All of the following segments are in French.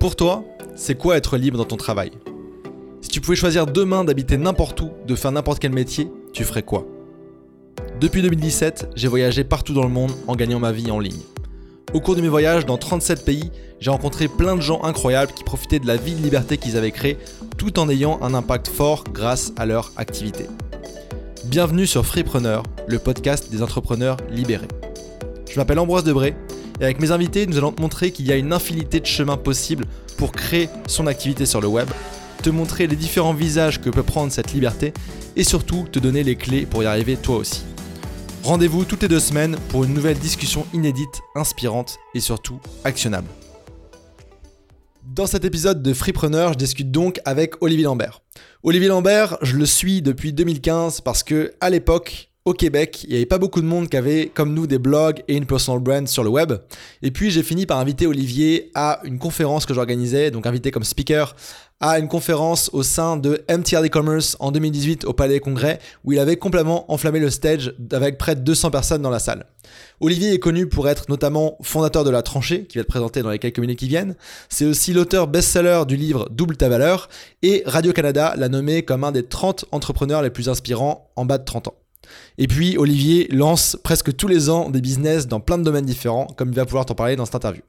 Pour toi, c'est quoi être libre dans ton travail? Si tu pouvais choisir demain d'habiter n'importe où, de faire n'importe quel métier, tu ferais quoi? Depuis 2017, j'ai voyagé partout dans le monde en gagnant ma vie en ligne. Au cours de mes voyages dans 37 pays, j'ai rencontré plein de gens incroyables qui profitaient de la vie de liberté qu'ils avaient créée tout en ayant un impact fort grâce à leur activité. Bienvenue sur Freepreneur, le podcast des entrepreneurs libérés. Je m'appelle Ambroise Debré et avec mes invités, nous allons te montrer qu'il y a une infinité de chemins possibles pour créer son activité sur le web, te montrer les différents visages que peut prendre cette liberté et surtout te donner les clés pour y arriver toi aussi. Rendez-vous toutes les deux semaines pour une nouvelle discussion inédite, inspirante et surtout actionnable. Dans cet épisode de Freepreneur, je discute donc avec Olivier Lambert. Olivier Lambert, je le suis depuis 2015 parce que à l'époque, au Québec, il n'y avait pas beaucoup de monde qui avait, comme nous, des blogs et une personal brand sur le web. Et puis, j'ai fini par inviter Olivier à une conférence que j'organisais, donc invité comme speaker à une conférence au sein de MTR E-Commerce en 2018 au Palais Congrès, où il avait complètement enflammé le stage avec près de 200 personnes dans la salle. Olivier est connu pour être notamment fondateur de La Tranchée, qui va être présenté dans les quelques minutes qui viennent. C'est aussi l'auteur best-seller du livre Double ta valeur, et Radio-Canada l'a nommé comme un des 30 entrepreneurs les plus inspirants en bas de 30 ans. Et puis, Olivier lance presque tous les ans des business dans plein de domaines différents, comme il va pouvoir t'en parler dans cette interview.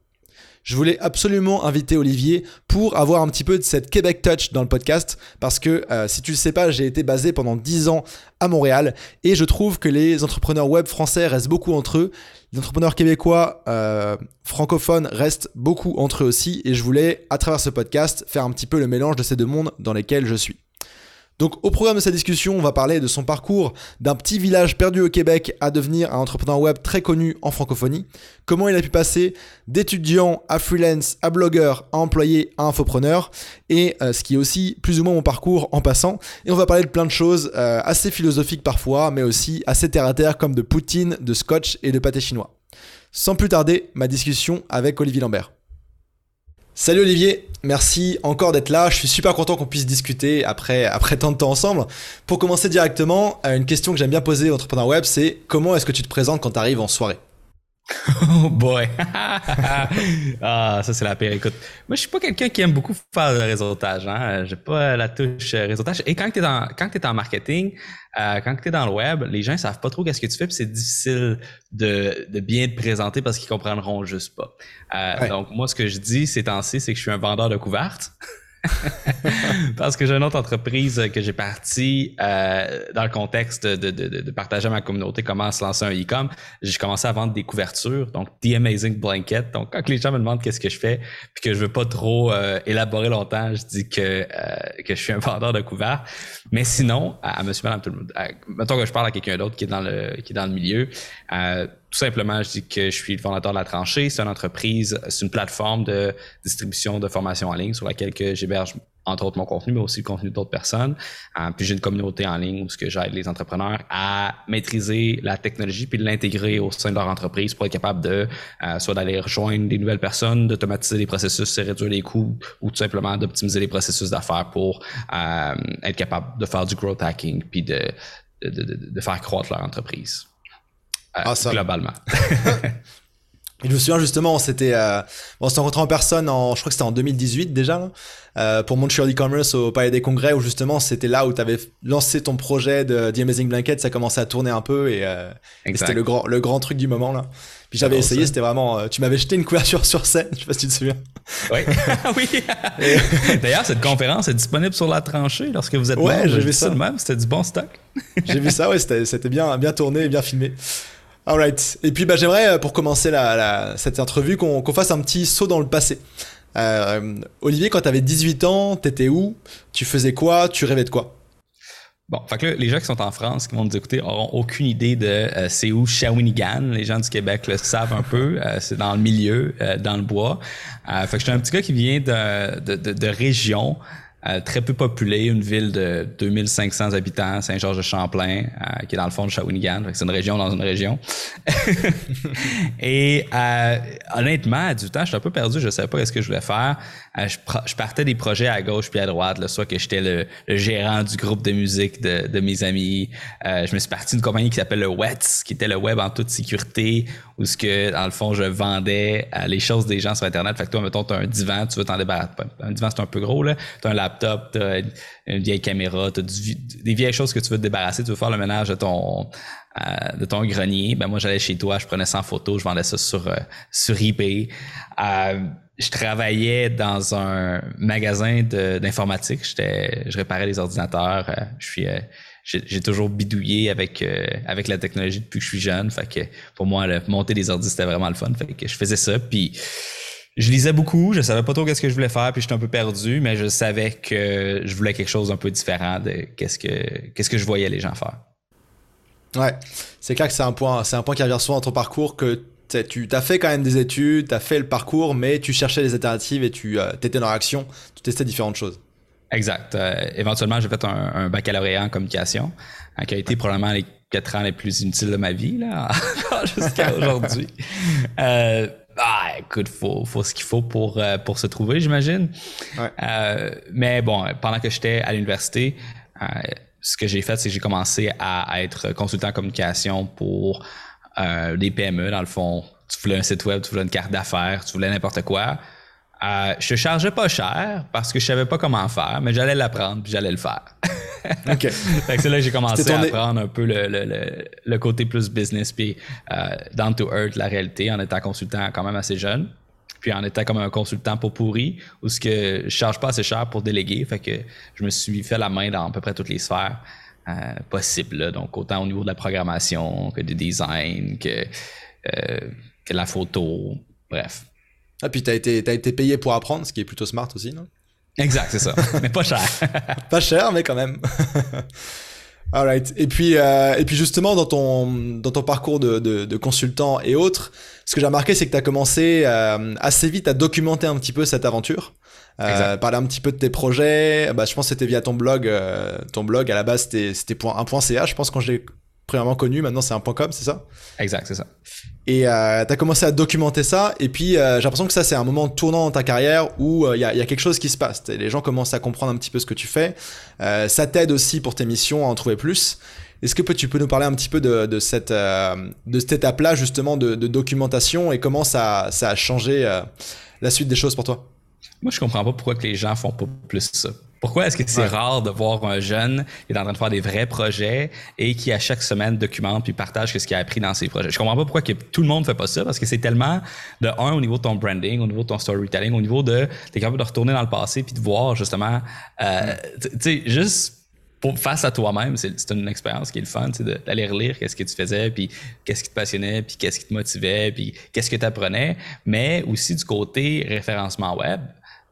Je voulais absolument inviter Olivier pour avoir un petit peu de cette Québec Touch dans le podcast, parce que euh, si tu le sais pas, j'ai été basé pendant 10 ans à Montréal, et je trouve que les entrepreneurs web français restent beaucoup entre eux, les entrepreneurs québécois euh, francophones restent beaucoup entre eux aussi, et je voulais, à travers ce podcast, faire un petit peu le mélange de ces deux mondes dans lesquels je suis. Donc au programme de cette discussion, on va parler de son parcours d'un petit village perdu au Québec à devenir un entrepreneur web très connu en francophonie, comment il a pu passer d'étudiant à freelance, à blogueur, à employé, à infopreneur, et euh, ce qui est aussi plus ou moins mon parcours en passant. Et on va parler de plein de choses euh, assez philosophiques parfois, mais aussi assez terre à terre comme de poutine, de scotch et de pâté chinois. Sans plus tarder, ma discussion avec Olivier Lambert. Salut Olivier, merci encore d'être là. Je suis super content qu'on puisse discuter après, tant de temps ensemble. Pour commencer directement, euh, une question que j'aime bien poser aux entrepreneurs web, c'est comment est-ce que tu te présentes quand tu arrives en soirée? Oh boy! ah, ça c'est la pire. Écoute, moi je suis pas quelqu'un qui aime beaucoup faire le réseautage. Hein? J'ai pas la touche euh, réseautage. Et quand tu es, es, en marketing, euh, quand tu es dans le web, les gens savent pas trop qu'est-ce que tu fais, puis c'est difficile de, de, bien te présenter parce qu'ils comprendront juste pas. Euh, Donc moi, ce que je dis ces temps-ci, c'est que je suis un vendeur de couvertes. Parce que j'ai une autre entreprise que j'ai partie euh, dans le contexte de, de, de, partager à ma communauté comment se lancer un e-com. J'ai commencé à vendre des couvertures, donc The Amazing Blanket. Donc quand les gens me demandent qu'est-ce que je fais, puis que je veux pas trop euh, élaborer longtemps, je dis que euh, que je suis un vendeur de couverts. Mais sinon, à, monsieur, madame, tout le monde, mettons que je parle à quelqu'un d'autre qui est dans le qui est dans le milieu. Tout simplement, je dis que je suis le fondateur de La Tranchée. C'est une entreprise, c'est une plateforme de distribution de formation en ligne sur laquelle j'héberge entre autres mon contenu, mais aussi le contenu d'autres personnes. Euh, puis j'ai une communauté en ligne où ce que j'aide les entrepreneurs à maîtriser la technologie puis de l'intégrer au sein de leur entreprise pour être capable de euh, soit d'aller rejoindre des nouvelles personnes, d'automatiser les processus, réduire les coûts ou tout simplement d'optimiser les processus d'affaires pour euh, être capable de faire du growth hacking puis de, de, de, de faire croître leur entreprise. Ah, globalement. je me souviens justement, on s'était euh, on s'est rencontré en personne, en, je crois que c'était en 2018 déjà, euh, pour Montreal e-commerce au Palais des Congrès, où justement c'était là où tu avais lancé ton projet de The Amazing Blanket, ça commençait à tourner un peu et, euh, c'était le grand, le grand truc du moment là. Puis j'avais essayé, c'était vraiment, euh, tu m'avais jeté une couverture sur scène, je sais pas si tu te souviens. Oui, oui. D'ailleurs, cette conférence est disponible sur la tranchée lorsque vous êtes Ouais, j'ai vu ça. même, c'était du bon stock. j'ai vu ça, ouais, c'était bien, bien tourné et bien filmé. Alright. Et puis bah, j'aimerais, euh, pour commencer cette entrevue, qu'on fasse un petit saut dans le passé. Euh, Olivier, quand tu avais 18 ans, t'étais où? Tu faisais quoi? Tu rêvais de quoi? Bon, fait que les gens qui sont en France, qui vont nous écouter, auront aucune idée de euh, c'est où Shawinigan. Les gens du Québec le savent un peu. c'est dans le milieu, dans le bois. fait que j'étais un petit gars qui vient de région. Euh, très peu peuplée, une ville de 2500 habitants, Saint-Georges-de-Champlain, euh, qui est dans le fond de Shawinigan. C'est une région dans une région. et euh, honnêtement, du temps, j'étais un peu perdu, je ne savais pas ce que je voulais faire. Je, partais des projets à gauche puis à droite, soit que j'étais le, gérant du groupe de musique de, de mes amis. je me suis parti d'une compagnie qui s'appelle le WETS, qui était le web en toute sécurité, où ce que, dans le fond, je vendais euh, les choses des gens sur Internet. Fait que toi, mettons, tu as un divan, tu veux t'en débarrasser. Un divan, c'est un peu gros, là. Tu as un laptop, tu as une vieille caméra, tu as des vieilles choses que tu veux te débarrasser, tu veux faire le ménage de ton, euh, de ton grenier. Ben moi, j'allais chez toi, je prenais 100 photos, je vendais ça sur, euh, sur eBay. Je travaillais dans un magasin d'informatique. Je réparais les ordinateurs. je suis j'ai toujours bidouillé avec euh, avec la technologie depuis que je suis jeune. Fait que pour moi, monter des ordi, c'était vraiment le fun. Fait que je faisais ça. Puis je lisais beaucoup, je savais pas trop qu'est-ce que je voulais faire, puis j'étais un peu perdu, mais je savais que je voulais quelque chose un peu différent de qu'est-ce que qu'est-ce que je voyais les gens faire. Ouais, c'est clair que c'est un point, c'est un point qui revient souvent dans ton parcours que tu as fait quand même des études, tu as fait le parcours, mais tu cherchais des alternatives et tu euh, étais dans l'action, tu testais différentes choses. Exact. Euh, éventuellement, j'ai fait un, baccalauréat en communication, hein, qui a été probablement les quatre ans les plus inutiles de ma vie, là, jusqu'à aujourd'hui. Euh, ah, écoute, faut, faut ce qu'il faut pour, euh, pour se trouver, j'imagine. mais bon, pendant que j'étais à l'université, ce que j'ai fait, c'est que j'ai commencé à, être consultant en communication pour des PME, dans le fond. Tu voulais un site web, tu voulais une carte d'affaires, tu voulais n'importe quoi. Euh, je chargeais pas cher parce que je savais pas comment faire, mais j'allais l'apprendre puis j'allais le faire. OK. c'est là que j'ai commencé à apprendre un peu le, côté plus business puis euh, down to earth, la réalité, en étant consultant quand même assez jeune. Puis en étant comme un consultant pour pourri, où ce que je charge pas assez cher pour déléguer, fait que je me suis fait la main dans à peu près toutes les sphères euh, possibles. Donc autant au niveau de la programmation que du design, que, que de la photo, bref. Ah, puis t'as été, as été payé pour apprendre, ce qui est plutôt smart aussi, non? Exact, c'est ça. mais pas cher. pas cher, mais quand même. Alright. Et puis, euh, et puis justement, dans ton, dans ton parcours de, de, consultant et autres, ce que j'ai remarqué, c'est que tu as commencé euh, assez vite à documenter un petit peu cette aventure. Euh, parler un petit peu de tes projets. Bah, je pense que c'était via ton blog. Euh, ton blog, à la base, c'était un point .ca. Je pense quand j'ai premièrement connu, maintenant c'est un point .com, c'est ça? Exact, c'est ça. Et euh, tu as commencé à documenter ça, et puis euh, j'ai l'impression que ça c'est un moment tournant dans ta carrière où il euh, y, a, y, a, quelque chose qui se passe. Les gens commencent à comprendre un petit peu ce que tu fais. Euh, ça t'aide aussi pour tes missions à en trouver plus. Est-ce que tu peux nous parler un petit peu de, de cette, étape-là justement de, de, documentation et comment ça, ça a changé la suite des choses pour toi? Moi je comprends pas pourquoi que les gens font pas plus ça. Pourquoi est-ce que c'est rare de voir un jeune qui est en train de faire des vrais projets et qui à chaque semaine documente puis partage ce qu'il a appris dans ses projets? Je comprends pas pourquoi que tout le monde fait pas ça parce que c'est tellement de un au niveau de ton branding, au niveau de ton storytelling, au niveau de t'es capable de retourner dans le passé puis de voir justement, euh, tu sais, juste pour, face à toi-même, c'est une expérience qui est le fun, d'aller relire qu'est-ce que tu faisais, puis qu'est-ce qui te passionnait, puis qu'est-ce qui te motivait, puis qu'est-ce que tu apprenais, mais aussi du côté référencement web.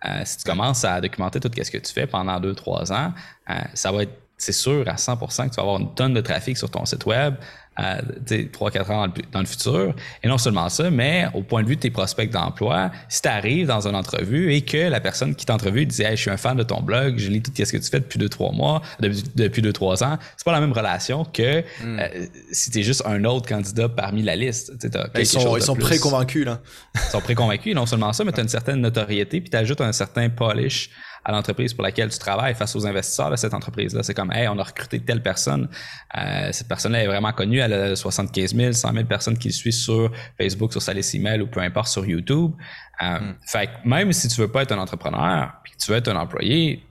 Euh, si tu commences à documenter tout ce que tu fais pendant deux, trois ans, euh, ça va être, c'est sûr à 100% que tu vas avoir une tonne de trafic sur ton site web, euh, 3-4 ans dans le, futur. Et non seulement ça, mais au point de vue de tes prospects d'emploi, si tu arrives dans une entrevue et que la personne qui t'entrevue dit hey, je suis un fan de ton blog, je lis tout ce que tu fais depuis 2-3 mois, depuis 2-3 ans, c'est pas la même relation que hmm. euh, si tu es juste un autre candidat parmi la liste. Ils sont, ils sont préconvaincus, là. ils sont préconvaincus, non seulement ça, mais tu as une certaine notoriété, puis tu ajoutes un certain polish à l'entreprise pour laquelle tu travailles face aux investisseurs de cette entreprise-là. C'est comme, hey, on a recruté telle personne. Euh, cette personne-là est vraiment connue. Elle a 75 000, 100 000 personnes qui le suivent sur Facebook, sur sa liste email ou peu importe sur YouTube. Euh, hmm. Fait que même si tu veux pas être un entrepreneur puis que tu veux être un employé,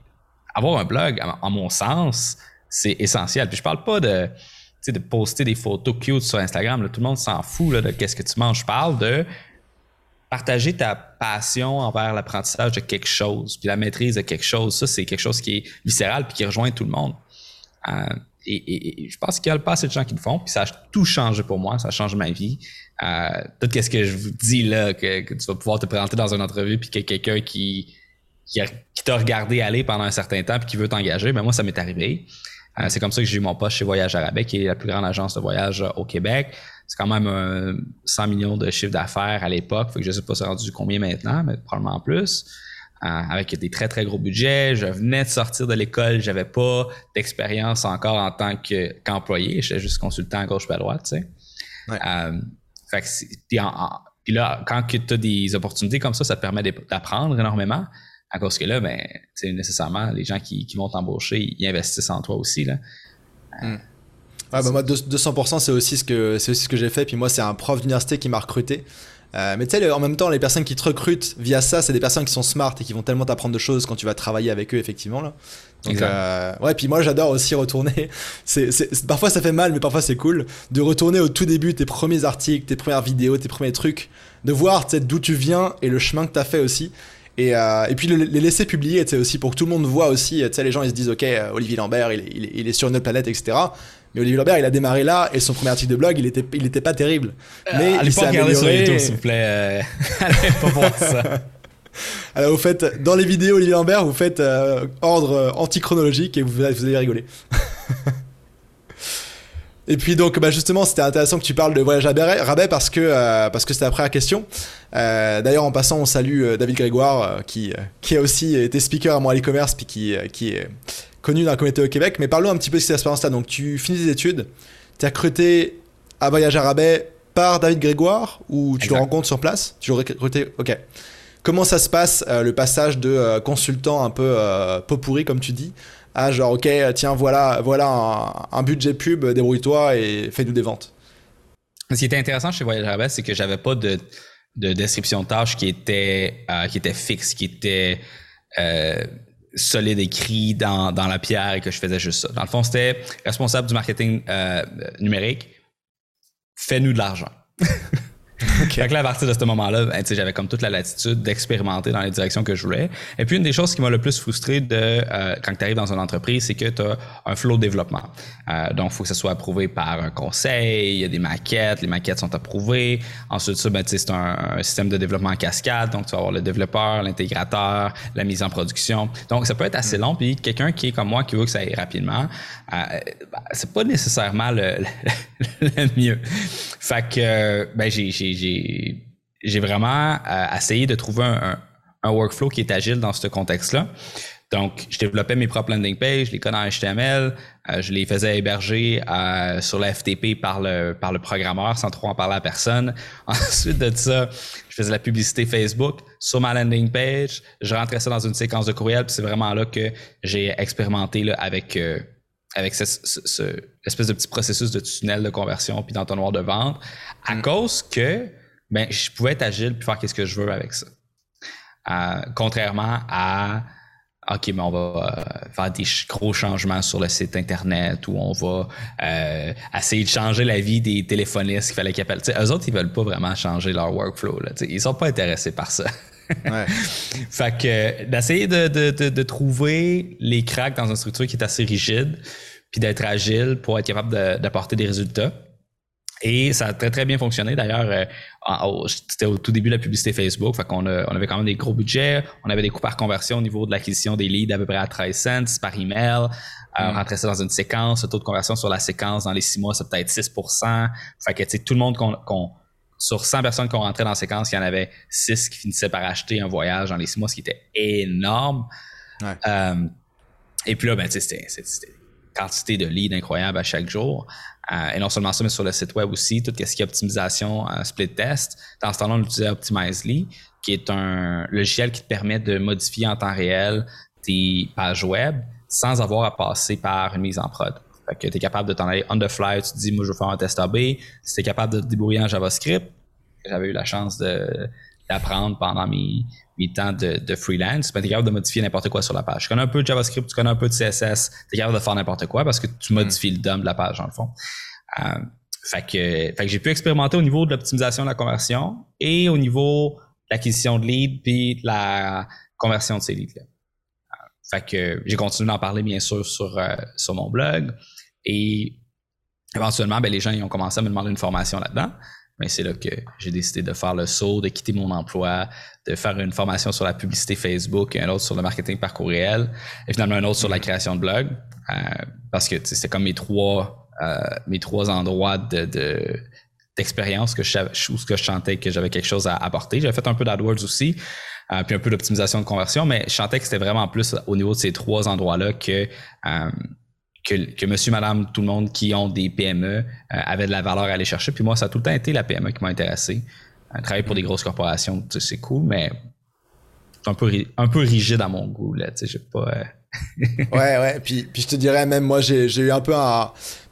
avoir un blog, en, mon sens, c'est essentiel. Puis je parle pas de de poster des photos cute sur Instagram. Là, tout le monde s'en fout là, de qu'est-ce que tu manges. Je parle de partager ta passion envers l'apprentissage de quelque chose, puis la maîtrise de quelque chose, ça, c'est quelque chose qui est viscéral puis qui rejoint tout le monde. Euh, et, je pense qu'il y a pas assez de gens qui le font, puis ça a tout changé pour moi, ça a changé ma vie. Euh, tout ce que je vous dis là, que, tu vas pouvoir te présenter dans une entrevue, puis qu'il y a quelqu'un qui, qui, t'a regardé aller pendant un certain temps, puis qui veut t'engager, ben moi, ça m'est arrivé. Euh, c'est comme ça que j'ai eu mon poste chez Voyage Arabais, qui est la plus grande agence de voyage au Québec c'est quand même 100 millions de chiffre d'affaires à l'époque. Fait que je sais pas c'est rendu combien maintenant, mais probablement plus. Euh, avec des très très gros budgets. Je venais de sortir de l'école, j'avais pas d'expérience encore en tant qu'employé. J'étais juste consultant à gauche et à droite, tu sais. Euh, fait puis, là, quand tu as des opportunités comme ça, ça te permet d'apprendre énormément. À cause que là, ben, nécessairement, les gens qui, vont t'embaucher, ils investissent en toi aussi. Là. Hmm. Ouais, bah moi 200% c'est aussi ce que c'est aussi ce que j'ai fait. Puis moi c'est un prof d'université qui m'a recruté. Euh, mais tu sais, en même temps, les personnes qui te recrutent via ça, c'est des personnes qui sont smart et qui vont tellement t'apprendre de choses quand tu vas travailler avec eux, effectivement. Là. Donc, euh, ouais, puis moi j'adore aussi retourner. c'est, parfois ça fait mal, mais parfois c'est cool de retourner au tout début tes premiers articles, tes premières vidéos, tes premiers trucs, de voir d'où tu viens et le chemin que tu as fait aussi. Et, euh, et puis les laisser publier aussi pour que tout le monde voit aussi. Tu sais, les gens ils se disent, ok, Olivier Lambert, il, il, il est sur une autre planète, etc. Mais Olivier Lambert, il a démarré là et son premier article de blog, il était, il était pas terrible. Euh, mais allez pas regarder sur YouTube, s'il vous plaît. Euh, allez pas voir ça. Alors, vous faites, dans les vidéos Olivier Lambert, vous faites euh, ordre antichronologique et vous, vous allez rigoler. Et puis donc bah justement c'était intéressant que tu parles de voyage à Rabais parce que parce que c'était après la question. D'ailleurs en passant on salue David Grégoire qui qui a aussi été speaker à mon e-commerce puis qui qui est connu dans la communauté au Québec. Mais parlons un petit peu de cette expérience-là. Donc, tu finis tes études, tu as recruté à Voyage à Rabais par David Grégoire ou tu le rencontres sur place? Tu l'as recruté Ok. Comment ça se passe, euh, le passage de euh, consultant un peu euh, pot pourri, comme tu dis, à genre, ok, tiens, voilà, voilà un, budget pub, débrouille-toi et fais-nous des ventes? Ce qui était intéressant chez Voyage à Rabais, c'est que j'avais pas de, de, description de tâche qui était, qui était fixe, qui était solide écrit dans, dans la pierre et que je faisais juste ça. Dans le fond, c'était responsable du marketing euh, numérique. Fais-nous de l'argent. Okay. là, à partir de ce moment-là, ben, j'avais comme toute la latitude d'expérimenter dans les directions que je voulais. Et puis, une des choses qui m'a le plus frustré de euh, quand tu arrives dans une entreprise, c'est que tu as un flow de développement. Euh, donc, il faut que ça soit approuvé par un conseil, il y a des maquettes, les maquettes sont approuvées. Ensuite, ça, ben, c'est un, un, système de développement en cascade. Donc, tu vas avoir le développeur, l'intégrateur, la mise en production. Donc, ça peut être assez mm. long. Puis, quelqu'un qui est comme moi, qui veut que ça aille rapidement, euh, ben, c'est pas nécessairement le, le, mieux. Fait que, ben, j'ai j'ai vraiment euh, essayé de trouver un, workflow qui est agile dans ce contexte-là. Donc, je développais mes propres landing pages, les codes en HTML, euh, je les faisais héberger euh, sur la FTP par le, par le programmeur sans trop en parler à personne. Ensuite de ça, je faisais la publicité Facebook sur ma landing page, je rentrais ça dans une séquence de courriel, puis c'est vraiment là que j'ai expérimenté là, avec, avec ce, ce, espèce de petit processus de tunnel de conversion puis d'entonnoir de vente, à mm. cause que ben, je pouvais être agile puis faire ce que je veux avec ça. Euh, contrairement à OK, mais on va euh, faire des gros changements sur le site Internet ou on va euh, essayer de changer la vie des téléphonistes qu'il fallait qu'ils appellent. T'sais, eux autres, ils veulent pas vraiment changer leur workflow. Là, ils sont pas intéressés par ça. ouais. fait que d'essayer de, de, de, de, trouver les cracks dans une structure qui est assez rigide, puis d'être agile pour être capable d'apporter des résultats. Et ça a très, très bien fonctionné. D'ailleurs, euh, c'était au tout début de la publicité Facebook. Fait qu'on on avait quand même des gros budgets. On avait des coûts par conversion au niveau de l'acquisition des leads à peu près à 13 cents par email. Euh, on mm. rentrait ça dans une séquence. Le taux de conversion sur la séquence dans les six mois, c'est peut-être 6 Fait que, tu sais, tout le monde qu'on, sur 100 personnes qu'on rentrait dans la séquence, il y en avait 6 qui finissaient par acheter un voyage dans les six mois, ce qui était énorme. Euh, et puis là, ben, c'était quantité de leads incroyable à chaque jour. Euh, et non seulement ça, mais sur le site web aussi, tout ce qui est optimisation, euh, split test. Dans ce temps-là, on utilisait Optimizely, qui est un logiciel qui te permet de modifier en temps réel tes pages web sans avoir à passer par une mise en prod. Fait que tu es capable de t'en aller on the fly, tu te dis, moi, je veux faire un test AB. Si tu es capable de te débrouiller en JavaScript, j'avais eu la chance d'apprendre pendant mes, mes temps de, de freelance, ben, tu es capable de modifier n'importe quoi sur la page. Tu connais un peu de JavaScript, tu connais un peu de CSS, tu es capable de faire n'importe quoi parce que tu modifies le DOM de la page, dans le fond. Euh, fait que, fait que j'ai pu expérimenter au niveau de l'optimisation de la conversion et au niveau de l'acquisition de leads puis de la conversion de ces leads-là. Euh, fait que j'ai continué d'en parler, bien sûr, sur, euh, sur mon blog. Et éventuellement, ben, les gens ils ont commencé à me demander une formation là-dedans mais c'est là que j'ai décidé de faire le saut, de quitter mon emploi, de faire une formation sur la publicité Facebook, un autre sur le marketing par courriel, et finalement un autre sur la mm-hmm. création de blog, euh, parce que c'est comme mes trois, euh, mes trois endroits de, d'expérience que je ce que je chantais que j'avais quelque chose à apporter. J'avais fait un peu d'AdWords aussi, euh, puis un peu d'optimisation de conversion, mais je chantais que c'était vraiment plus au niveau de ces trois endroits-là que que, monsieur, madame, tout le monde qui ont des PME euh, avaient de la valeur à aller chercher. Puis moi, ça a tout le temps été la PME qui m'a intéressé. Euh, travailler pour des grosses corporations, c'est cool, mais un peu, un peu rigide à mon goût. Là, pas, euh, ouais, ouais. Puis, puis je te dirais même, moi, j'ai eu un peu un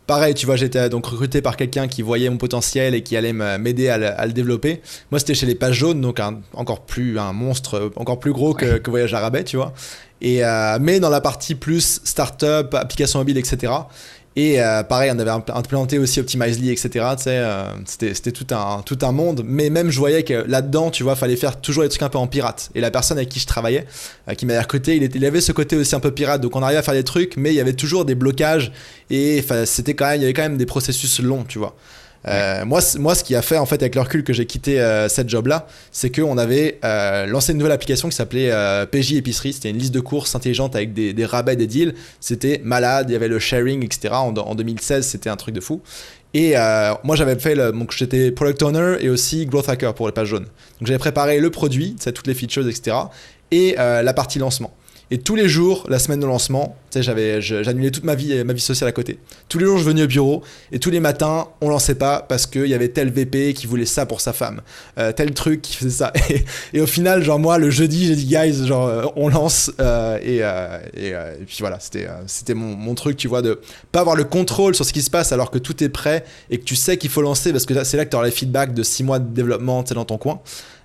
pareil, tu vois, j'étais donc recruté par quelqu'un qui voyait mon potentiel et qui allait m'aider à, le développer. Moi, c'était chez les pages jaunes, donc un, encore plus un monstre, encore plus gros que, que Voyage à rabais, tu vois. Et euh, mais dans la partie plus startup, application mobile, etc. Et euh, pareil, on avait implémenté aussi Optimizely, etc. Euh, c'était tout un, monde. Mais même, je voyais que là-dedans, tu vois, fallait faire toujours des trucs un peu en pirate. Et la personne avec qui je travaillais, euh, qui m'avait recruté, il, il avait ce côté aussi un peu pirate. Donc on arrivait à faire des trucs, mais il y avait toujours des blocages. Et c'était quand même, il y avait quand même des processus longs, tu vois. Euh, moi, moi, ce qui a fait en fait avec le recul que j'ai quitté euh, cette job là, c'est qu'on avait euh, lancé une nouvelle application qui s'appelait PJ Épicerie. C'était une liste de courses intelligente avec des, des rabais, des deals. C'était malade. Il y avait le sharing, etc. En, en 2016, c'était un truc de fou. Et moi, j'avais fait le, donc j'étais product owner et aussi growth hacker pour les pages jaunes. Donc j'avais préparé le produit, toutes les features, etc. Et la partie lancement. Et tous les jours, la semaine de lancement, j'avais, j'annulais toute ma vie, ma vie sociale à côté. Tous les jours, je venais au bureau et tous les matins, on lançait pas parce qu'il y avait tel VP qui voulait ça pour sa femme, euh, tel truc qui faisait ça. Et, au final, genre moi, le jeudi, j'ai dit guys, genre euh, on lance euh, et, puis voilà, c'était c'était mon, mon, truc, tu vois, de pas avoir le contrôle sur ce qui se passe alors que tout est prêt et que tu sais qu'il faut lancer parce que c'est là que tu auras les feedbacks de six mois de développement, tu dans ton coin.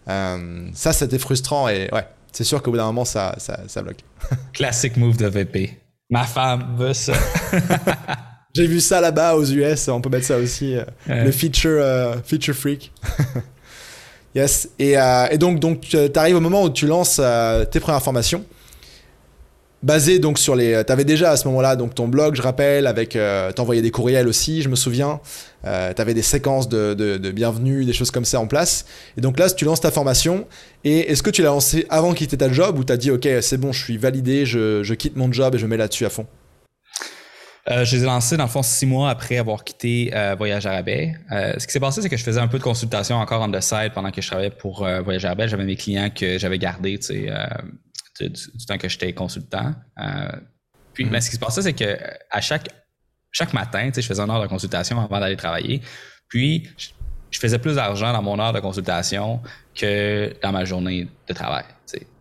ça, c'était frustrant et ouais c'est sûr qu'au bout d'un moment, ça, ça, bloque. Classic move de VP. Ma femme veut ça. J'ai vu ça là-bas aux US, on peut mettre ça aussi. Euh, le feature, euh, feature freak. yes. Et, euh, et, donc, donc tu arrives au moment où tu lances tes premières formations basé donc sur les. Tu avais déjà à ce moment-là donc ton blog, je rappelle, avec. Euh, t'envoyais des courriels aussi, je me souviens. Euh, tu avais des séquences de, de, bienvenue, des choses comme ça en place. Et donc là, tu lances ta formation. Et est-ce que tu l'as lancé avant de quitter ta job ou tu as dit, OK, c'est bon, je suis validé, je, je, quitte mon job et je mets là-dessus à fond? Euh, je les ai lancés dans le fond six mois après avoir quitté euh, Voyage Arabais. Euh, ce qui s'est passé, c'est que je faisais un peu de consultation encore on the side pendant que je travaillais pour euh, Voyage Arabais. J'avais mes clients que j'avais gardés, tu sais, du, temps que j'étais consultant. Euh, puis, mais ce qui se passait, c'est que à chaque, chaque matin, je faisais une heure de consultation avant d'aller travailler. Puis, je, faisais plus d'argent dans mon heure de consultation que dans ma journée de travail.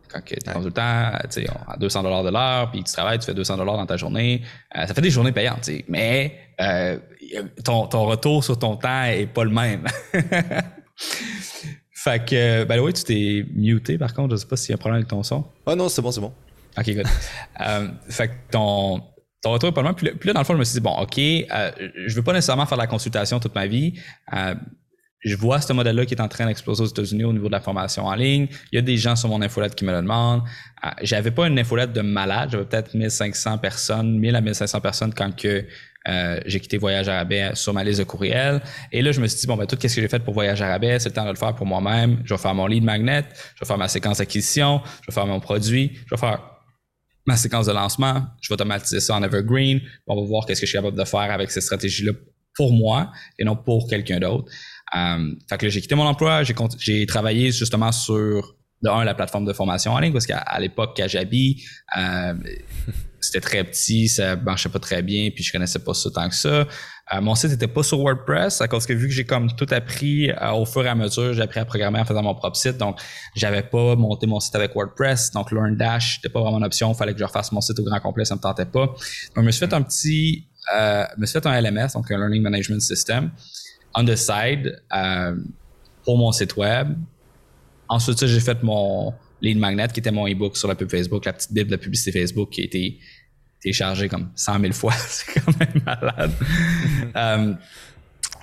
Quand tu es consultant, tu à 200 de l'heure, puis tu travailles, tu fais 200 dans ta journée. Euh, ça fait des journées payantes, mais euh, ton, ton retour sur ton temps est pas le même. Fait que, ben oui, tu t'es muté par contre. Je sais pas s'il y a un problème avec ton son. Ah non, c'est bon, c'est bon. Ok, good. euh, fait que ton, ton retour est pas loin. Puis, là, dans le fond, je me suis dit, bon, ok, euh, je veux pas nécessairement faire de la consultation toute ma vie. Euh, je vois ce modèle-là qui est en train d'exploser aux États-Unis au niveau de la formation en ligne. Il y a des gens sur mon infolette qui me le demandent. Euh, j'avais pas une infolette de malade. J'avais peut-être 1500 personnes, 1000 à 1500 personnes quand que euh, j'ai quitté Voyage Arabais sur ma liste de courriels. Et là, je me suis dit, bon, ben, tout ce que j'ai fait pour Voyage Arabais, c'est le temps de le faire pour moi-même. Je vais faire mon lead magnet, je vais faire ma séquence d'acquisition, je vais faire mon produit, je vais faire ma séquence de lancement, je vais automatiser ça en Evergreen. On va voir qu'est-ce que je suis capable de faire avec cette stratégie-là pour moi et non pour quelqu'un d'autre. Euh, fait que là, j'ai quitté mon emploi, j'ai, travaillé justement sur de un, la plateforme de formation en ligne, parce qu'à l'époque, Kajabi, euh, c'était très petit, ça marchait pas très bien, puis je connaissais pas ça tant que ça. Euh, mon site était pas sur WordPress, à cause que vu que j'ai comme tout appris euh, au fur et à mesure, j'ai appris à programmer en faisant mon propre site, donc j'avais pas monté mon site avec WordPress, donc LearnDash c'était pas vraiment une option, fallait que je refasse mon site au grand complet, ça me tentait pas. Donc je me suis fait un petit, euh, me suis fait un LMS, donc un Learning Management System, on the side euh, pour mon site web. Ensuite, j'ai fait mon lead magnet qui était mon ebook sur la pub Facebook, la petite bible de la publicité Facebook qui a été téléchargée comme 100 000 fois. C'est quand même malade. Euh,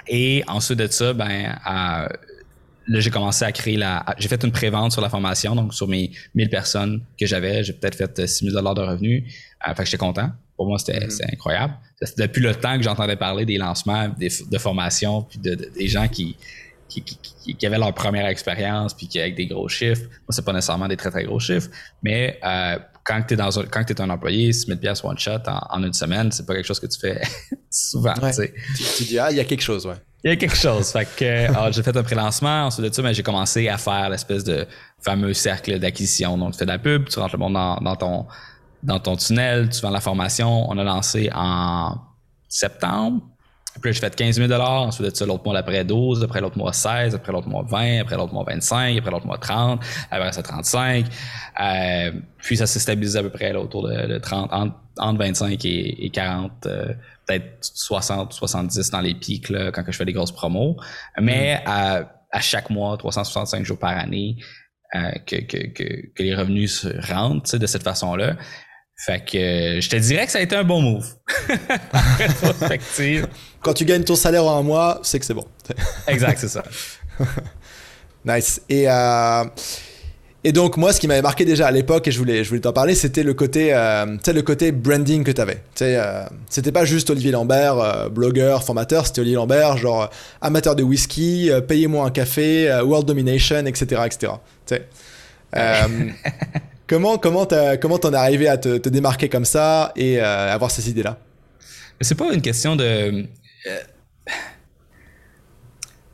et ensuite de ça, ben, là, j'ai commencé à créer la. J'ai fait une prévente sur la formation, donc sur mes 1000 personnes que j'avais, j'ai peut-être fait 6 000 de revenus. Euh, fait que j'étais content. Pour moi, c'était mm-hmm. incroyable. C'était depuis le temps que j'entendais parler des lancements, de formation, puis de, des gens qui, qui, qui, qui, avaient leur première expérience puis qui avec des gros chiffres. Moi, c'est pas nécessairement des très très gros chiffres, mais euh, quand tu es dans un, quand es un employé, 6 000 one shot en, une semaine, c'est pas quelque chose que tu fais souvent. Tu, tu, dis ah il y a quelque chose ouais. Il y a quelque chose. fait que ah, j'ai fait un pré-lancement. Ensuite de ça, ben, j'ai commencé à faire l'espèce de fameux cercle d'acquisition. Donc, tu fais de la pub, tu rentres le monde dans, dans, ton dans ton tunnel, tu vends la formation. On a lancé en septembre. Puis là, j'ai fait 15 000 ensuite de ça, l'autre mois d'après 12, après l'autre mois 16, après l'autre mois 20, après l'autre mois 25, après l'autre mois 30, après ça 35. Euh, puis ça s'est stabilisé à peu près là, autour de, 30, entre, 25 et, 40, euh, peut-être 60, 70 dans les pics là, quand je fais des grosses promos. Mais mm. à, chaque mois, 365 jours par année, euh, que, que, que, que, les revenus se rentrent de cette façon-là. Fait que je te dirais que ça a été un bon move. Quand tu gagnes ton salaire en un mois, c'est que c'est bon. exact, c'est ça. nice. Et, euh, et donc, moi, ce qui m'avait marqué déjà à l'époque, et je voulais, je voulais t'en parler, c'était le côté, euh, le côté branding que tu avais. Euh, c'était pas juste Olivier Lambert, euh, blogueur, formateur, c'était Olivier Lambert, genre amateur de whisky, payez-moi un café, world domination, etc. etc. comment comment comment t'en es arrivé à te, te, démarquer comme ça et avoir ces idées-là? C'est pas une question de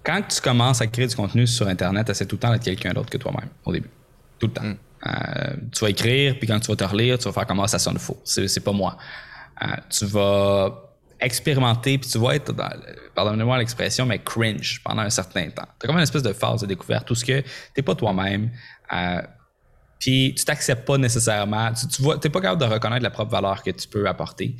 quand tu commences à créer du contenu sur Internet, c'est tout le temps d'être quelqu'un d'autre que toi-même au début. Tout le temps. Mm. Euh, tu vas écrire, puis quand tu vas te relire, tu vas faire comment ça sonne faux. C'est pas moi. Euh, tu vas expérimenter, puis tu vas être, pardonnez-moi l'expression, mais cringe pendant un certain temps. Tu as comme une espèce de phase de découverte, tout ce que tu pas toi-même. Euh, puis tu t'acceptes pas nécessairement. Tu, tu n'es pas capable de reconnaître la propre valeur que tu peux apporter.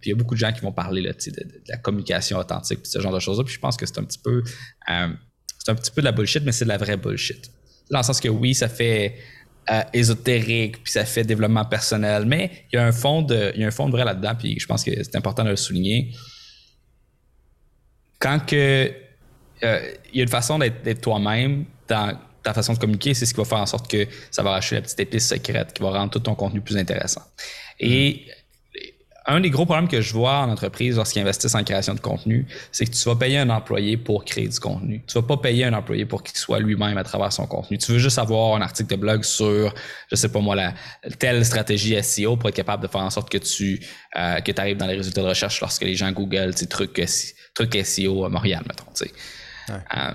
Puis il y a beaucoup de gens qui vont parler là, de, la communication authentique, ce genre de choses-là. Puis je pense que c'est un petit peu, c'est un petit peu de la bullshit, mais c'est de la vraie bullshit. Dans le sens que oui, ça fait euh, ésotérique, puis ça fait développement personnel, mais il y a un fond de, il y a un fond vrai là-dedans, puis je pense que c'est important de le souligner. Quand que euh, il y a une façon d'être toi-même dans ta façon de communiquer, c'est ce qui va faire en sorte que ça va acheter la petite épice secrète qui va rendre tout ton contenu plus intéressant. Et un des gros problèmes que je vois en entreprise lorsqu'ils investissent en création de contenu, c'est que tu vas payer un employé pour créer du contenu. Tu vas pas payer un employé pour qu'il soit lui-même à travers son contenu. Tu veux juste avoir un article de blog sur, je sais pas moi, la telle stratégie SEO pour être capable de faire en sorte que tu euh, que arrives dans les résultats de recherche lorsque les gens Google, tu trucs trucs SEO à Montréal, mettons. Tu sais. Euh,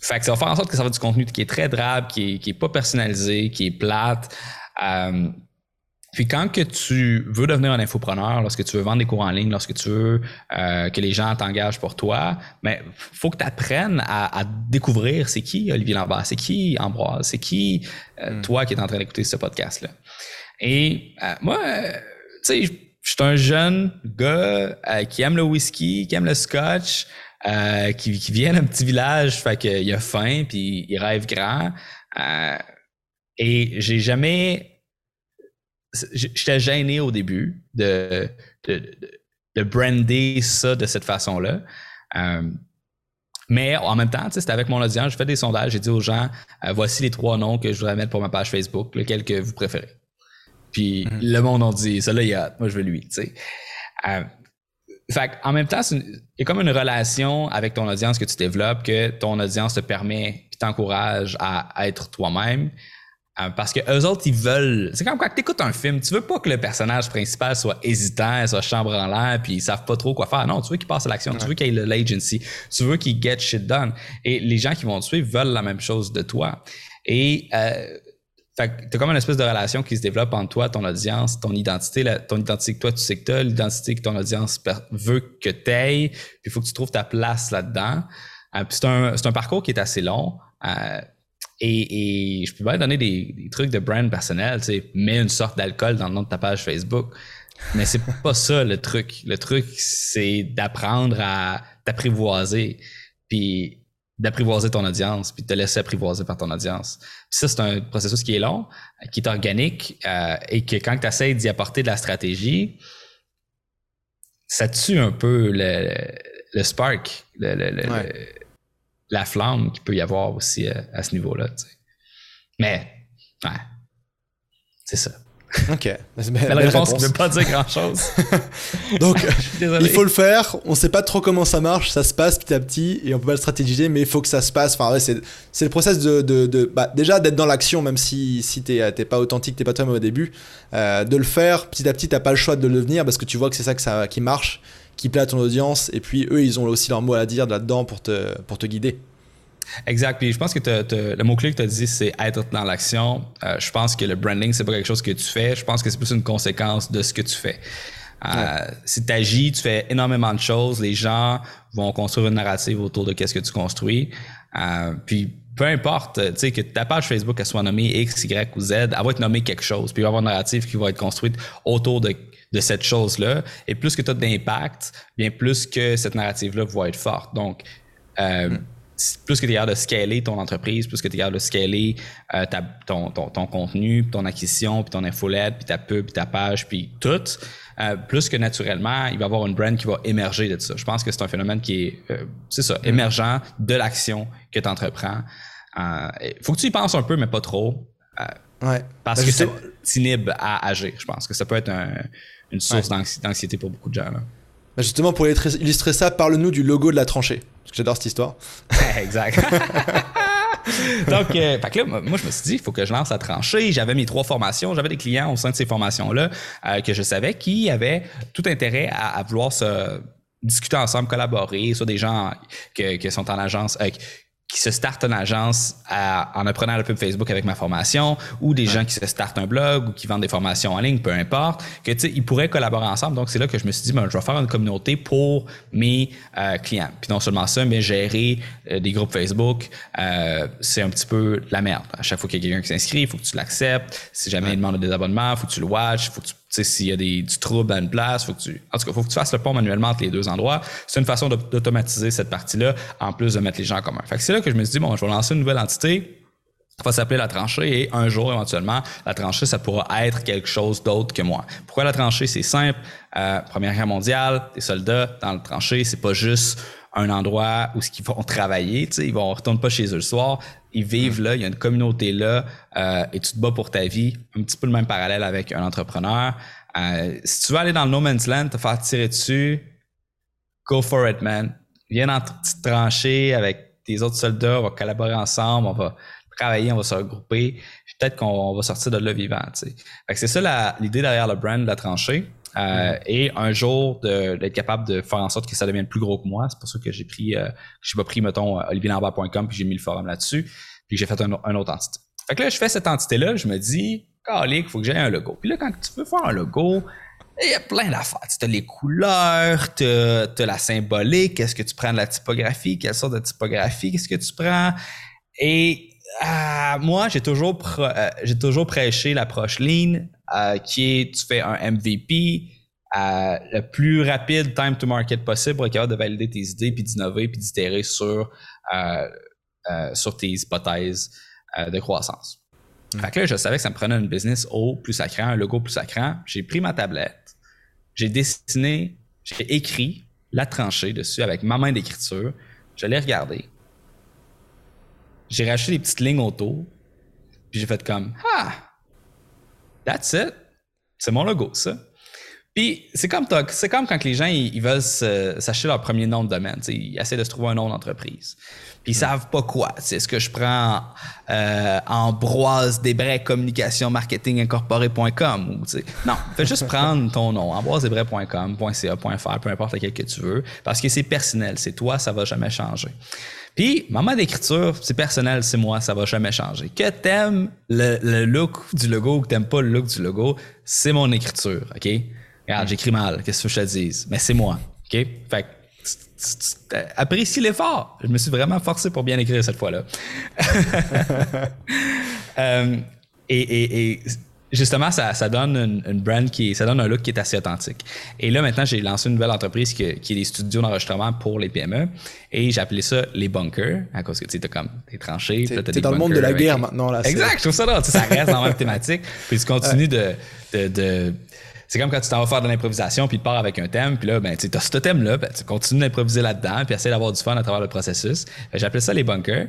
fait que ça va faire en sorte que ça va du contenu qui est très drable, qui est, qui est pas personnalisé, qui est plate. Euh, puis quand que tu veux devenir un infopreneur, lorsque tu veux vendre des cours en ligne, lorsque tu veux euh, que les gens t'engagent pour toi, mais faut que tu apprennes à, découvrir c'est qui Olivier Lambert, c'est qui Ambroise, c'est qui euh, hmm. toi qui es en train d'écouter ce podcast-là. Et euh, moi, tu sais, je suis un jeune gars qui aime le whisky, qui aime le scotch, qui, qui, vient d'un petit village, fait qu'il a faim, puis il rêve grand. et j'ai jamais j'étais gêné au début de, de, de, brander ça de cette façon-là. Euh, mais en même temps, c'était avec mon audience, je fais des sondages, j'ai dit aux gens, euh, voici les trois noms que je voudrais mettre pour ma page Facebook, lequel que vous préférez. Puis mm-hmm. le monde a dit, ça là, il y a, moi je veux lui, tu sais. Euh, fait en même temps, il y a comme une relation avec ton audience que tu développes, que ton audience te permet, et t'encourage à être toi-même, parce que eux autres, ils veulent. C'est comme quand tu écoutes un film, tu veux pas que le personnage principal soit hésitant, soit chambre en l'air, puis ils savent pas trop quoi faire. Non, tu veux qu'il passe à l'action, tu veux qu'il ait l'agency, tu veux qu'il get shit done. Et les gens qui vont te suivre veulent la même chose de toi. Et euh, t'as comme une espèce de relation qui se développe entre toi, ton audience, ton identité, ton identité que toi tu sais que t'as, l'identité que ton audience veut que t'aies, puis il faut que tu trouves ta place là-dedans. Euh, c'est un, un, parcours qui est assez long. Euh, et, je peux pas donner des, trucs de brand personnel, tu sais, mets une sorte d'alcool dans le nom de ta page Facebook. Mais c'est pas ça le truc. Le truc, c'est d'apprendre à t'apprivoiser, puis d'apprivoiser ton audience, puis de te laisser apprivoiser par ton audience. Ça, c'est un processus qui est long, qui est organique, euh, et que quand tu essaies d'y apporter de la stratégie, ça tue un peu le, le spark, le, la flamme qu'il peut y avoir aussi euh, à, ce niveau-là. Mais, ouais, c'est ça. Ok. la réponse ne veut pas dire grand-chose. Donc, il faut le faire. On ne sait pas trop comment ça marche. Ça se passe petit à petit et on peut pas le stratégiser, mais il faut que ça se passe. Enfin, c'est, le process de, de, bah, déjà d'être dans l'action, même si, si tu n'es pas authentique, tu n'es pas toi-même au début. Euh, de le faire petit à petit, tu n'as pas le choix de le devenir parce que tu vois que c'est ça, que ça qui marche qui plaît à ton audience, et puis eux, ils ont aussi leur mot à dire là-dedans pour te, pour te guider. Exact. Puis je pense que le mot-clé que tu as dit, c'est être dans l'action. Euh, je pense que le branding, c'est pas quelque chose que tu fais. Je pense que c'est plus une conséquence de ce que tu fais. Euh, Si tu agis, tu fais énormément de choses, les gens vont construire une narrative autour de qu'est-ce que tu construis. Euh, puis peu importe, tu sais, que ta page Facebook elle soit nommée X, Y ou Z, elle va être nommée quelque chose. Puis il va y avoir une narrative qui va être construite autour de, de cette chose-là. Et plus que tu as d'impact, bien plus que cette narrative-là va être forte. Donc, euh, plus que tu es capable de scaler ton entreprise, plus que tu es capable de scaler euh, ta, ton, ton, ton, contenu, puis ton acquisition, puis ton infolette, puis ta pub, puis ta page, puis tout, euh, plus que naturellement, il va y avoir une brand qui va émerger de ça. Je pense que c'est un phénomène qui est, c'est ça, émergent de l'action que tu entreprends. Il faut que tu y penses un peu, mais pas trop. ouais. Parce ben, que ça t'inhibe à agir. Je pense que ça peut être un, une source ouais. d'anxiété pour beaucoup de gens. Là. Ben justement, pour illustrer ça, parle-nous du logo de la tranchée. Parce que j'adore cette histoire. exact. Donc, euh, fait que là, moi, je me suis dit, il faut que je lance la tranchée. J'avais mes trois formations. J'avais des clients au sein de ces formations-là euh, que je savais qui avaient tout intérêt à, à, vouloir se discuter ensemble, collaborer, soit des gens qui que sont en agence, euh, qui se startent une agence à, en apprenant le pub Facebook avec ma formation, ou des ouais. gens qui se startent un blog ou qui vendent des formations en ligne, peu importe, que tu sais, ils pourraient collaborer ensemble. Donc c'est là que je me suis dit, ben, je vais faire une communauté pour mes euh, clients. Puis non seulement ça, mais gérer euh, des groupes Facebook, euh, c'est un petit peu la merde. À chaque fois qu'il y a quelqu'un qui s'inscrit, il faut que tu l'acceptes. Si jamais ouais. il demande des abonnements, il faut que tu le watches, il faut que tu s'il y a des, du trouble à une place, faut que tu, en tout cas, faut que tu fasses le pont manuellement entre les deux endroits. C'est une façon d'automatiser cette partie-là, en plus de mettre les gens en commun. Fait que c'est là que je me suis dit, bon, je vais lancer une nouvelle entité. Ça va s'appeler la tranchée et un jour, éventuellement, la tranchée, ça pourra être quelque chose d'autre que moi. Pourquoi la tranchée? C'est simple. Euh, Première Guerre mondiale, des soldats dans la tranchée, c'est pas juste un endroit où ils vont travailler, tu sais, ils vont retourner pas chez eux le soir, ils vivent là, il y a une communauté là, euh, et tu te bats pour ta vie. Un petit peu le même parallèle avec un entrepreneur. Euh, si tu veux aller dans le no man's land, te faire tirer dessus, go for it, man. Viens dans ta petite tranchée avec tes autres soldats, on va collaborer ensemble, on va travailler, on va se regrouper. Peut-être qu'on va sortir de là vivant, c'est ça l'idée derrière le brand de la tranchée. Euh, et un jour d'être capable de faire en sorte que ça devienne plus gros que moi. C'est pour ça que j'ai pris, euh, j'ai pas pris, mettons, olivierlambert.com puis j'ai mis le forum là-dessus, puis j'ai fait un, un, autre entité. Fait que là, je fais cette entité-là, je me dis, calique, faut que j'aie un logo. Puis là, quand tu veux faire un logo, il y a plein d'affaires. Tu as les couleurs, tu as, la symbolique, est-ce que tu prends de la typographie, quelle sorte de typographie, qu'est-ce que tu prends? Et euh, moi, j'ai toujours, euh, j'ai toujours prêché l'approche lean, euh, qui est tu fais un MVP, euh, le plus rapide time to market possible pour être capable de valider tes idées, puis d'innover, puis d'itérer sur, euh, sur tes hypothèses de croissance. Mm. Fait que là, je savais que ça me prenait une business au plus sacrant, un logo plus sacrant. J'ai pris ma tablette, j'ai dessiné, j'ai écrit la tranchée dessus avec ma main d'écriture. Je l'ai regardé. J'ai racheté des petites lignes autour. Puis j'ai fait comme Ah! That's it. C'est mon logo, ça. Puis c'est comme, c'est comme quand les gens ils, veulent s'acheter leur premier nom de domaine. Ils essaient de se trouver un nom d'entreprise. Puis ils savent pas quoi. C'est ce que je prends euh, Ambroise Desbrais Communication Marketing Incorporé.com Non, fais juste prendre ton nom, ambroisedesbrais.com, .ca, peu importe lequel que tu veux, parce que c'est personnel, c'est toi, ça va jamais changer. Puis, moment d'écriture, c'est personnel, c'est moi, ça va jamais changer. Que t'aimes le, le look du logo ou que t'aimes pas le look du logo, c'est mon écriture, OK? Regarde, j'écris mal, qu'est-ce que je te dise? Mais c'est moi, OK? Fait apprécie l'effort. Je me suis vraiment forcé pour bien écrire cette fois-là. euh, et, justement, ça, ça donne une, une, brand qui ça donne un look qui est assez authentique. Et là, maintenant, j'ai lancé une nouvelle entreprise qui, qui est des studios d'enregistrement pour les PME. Et j'ai appelé ça les bunkers, à cause que tu sais, comme des tranchées. T'es, t'es dans le monde de la guerre maintenant, là. Exact, je trouve ça là. Ça reste dans la même thématique. Puis tu continues ouais. de, de, de c'est comme quand tu t'en vas faire de l'improvisation puis tu pars avec un thème puis là ben tu as ce thème là ben, tu continues d'improviser là-dedans puis essayer d'avoir du fun à travers le processus j'appelais ça les bunkers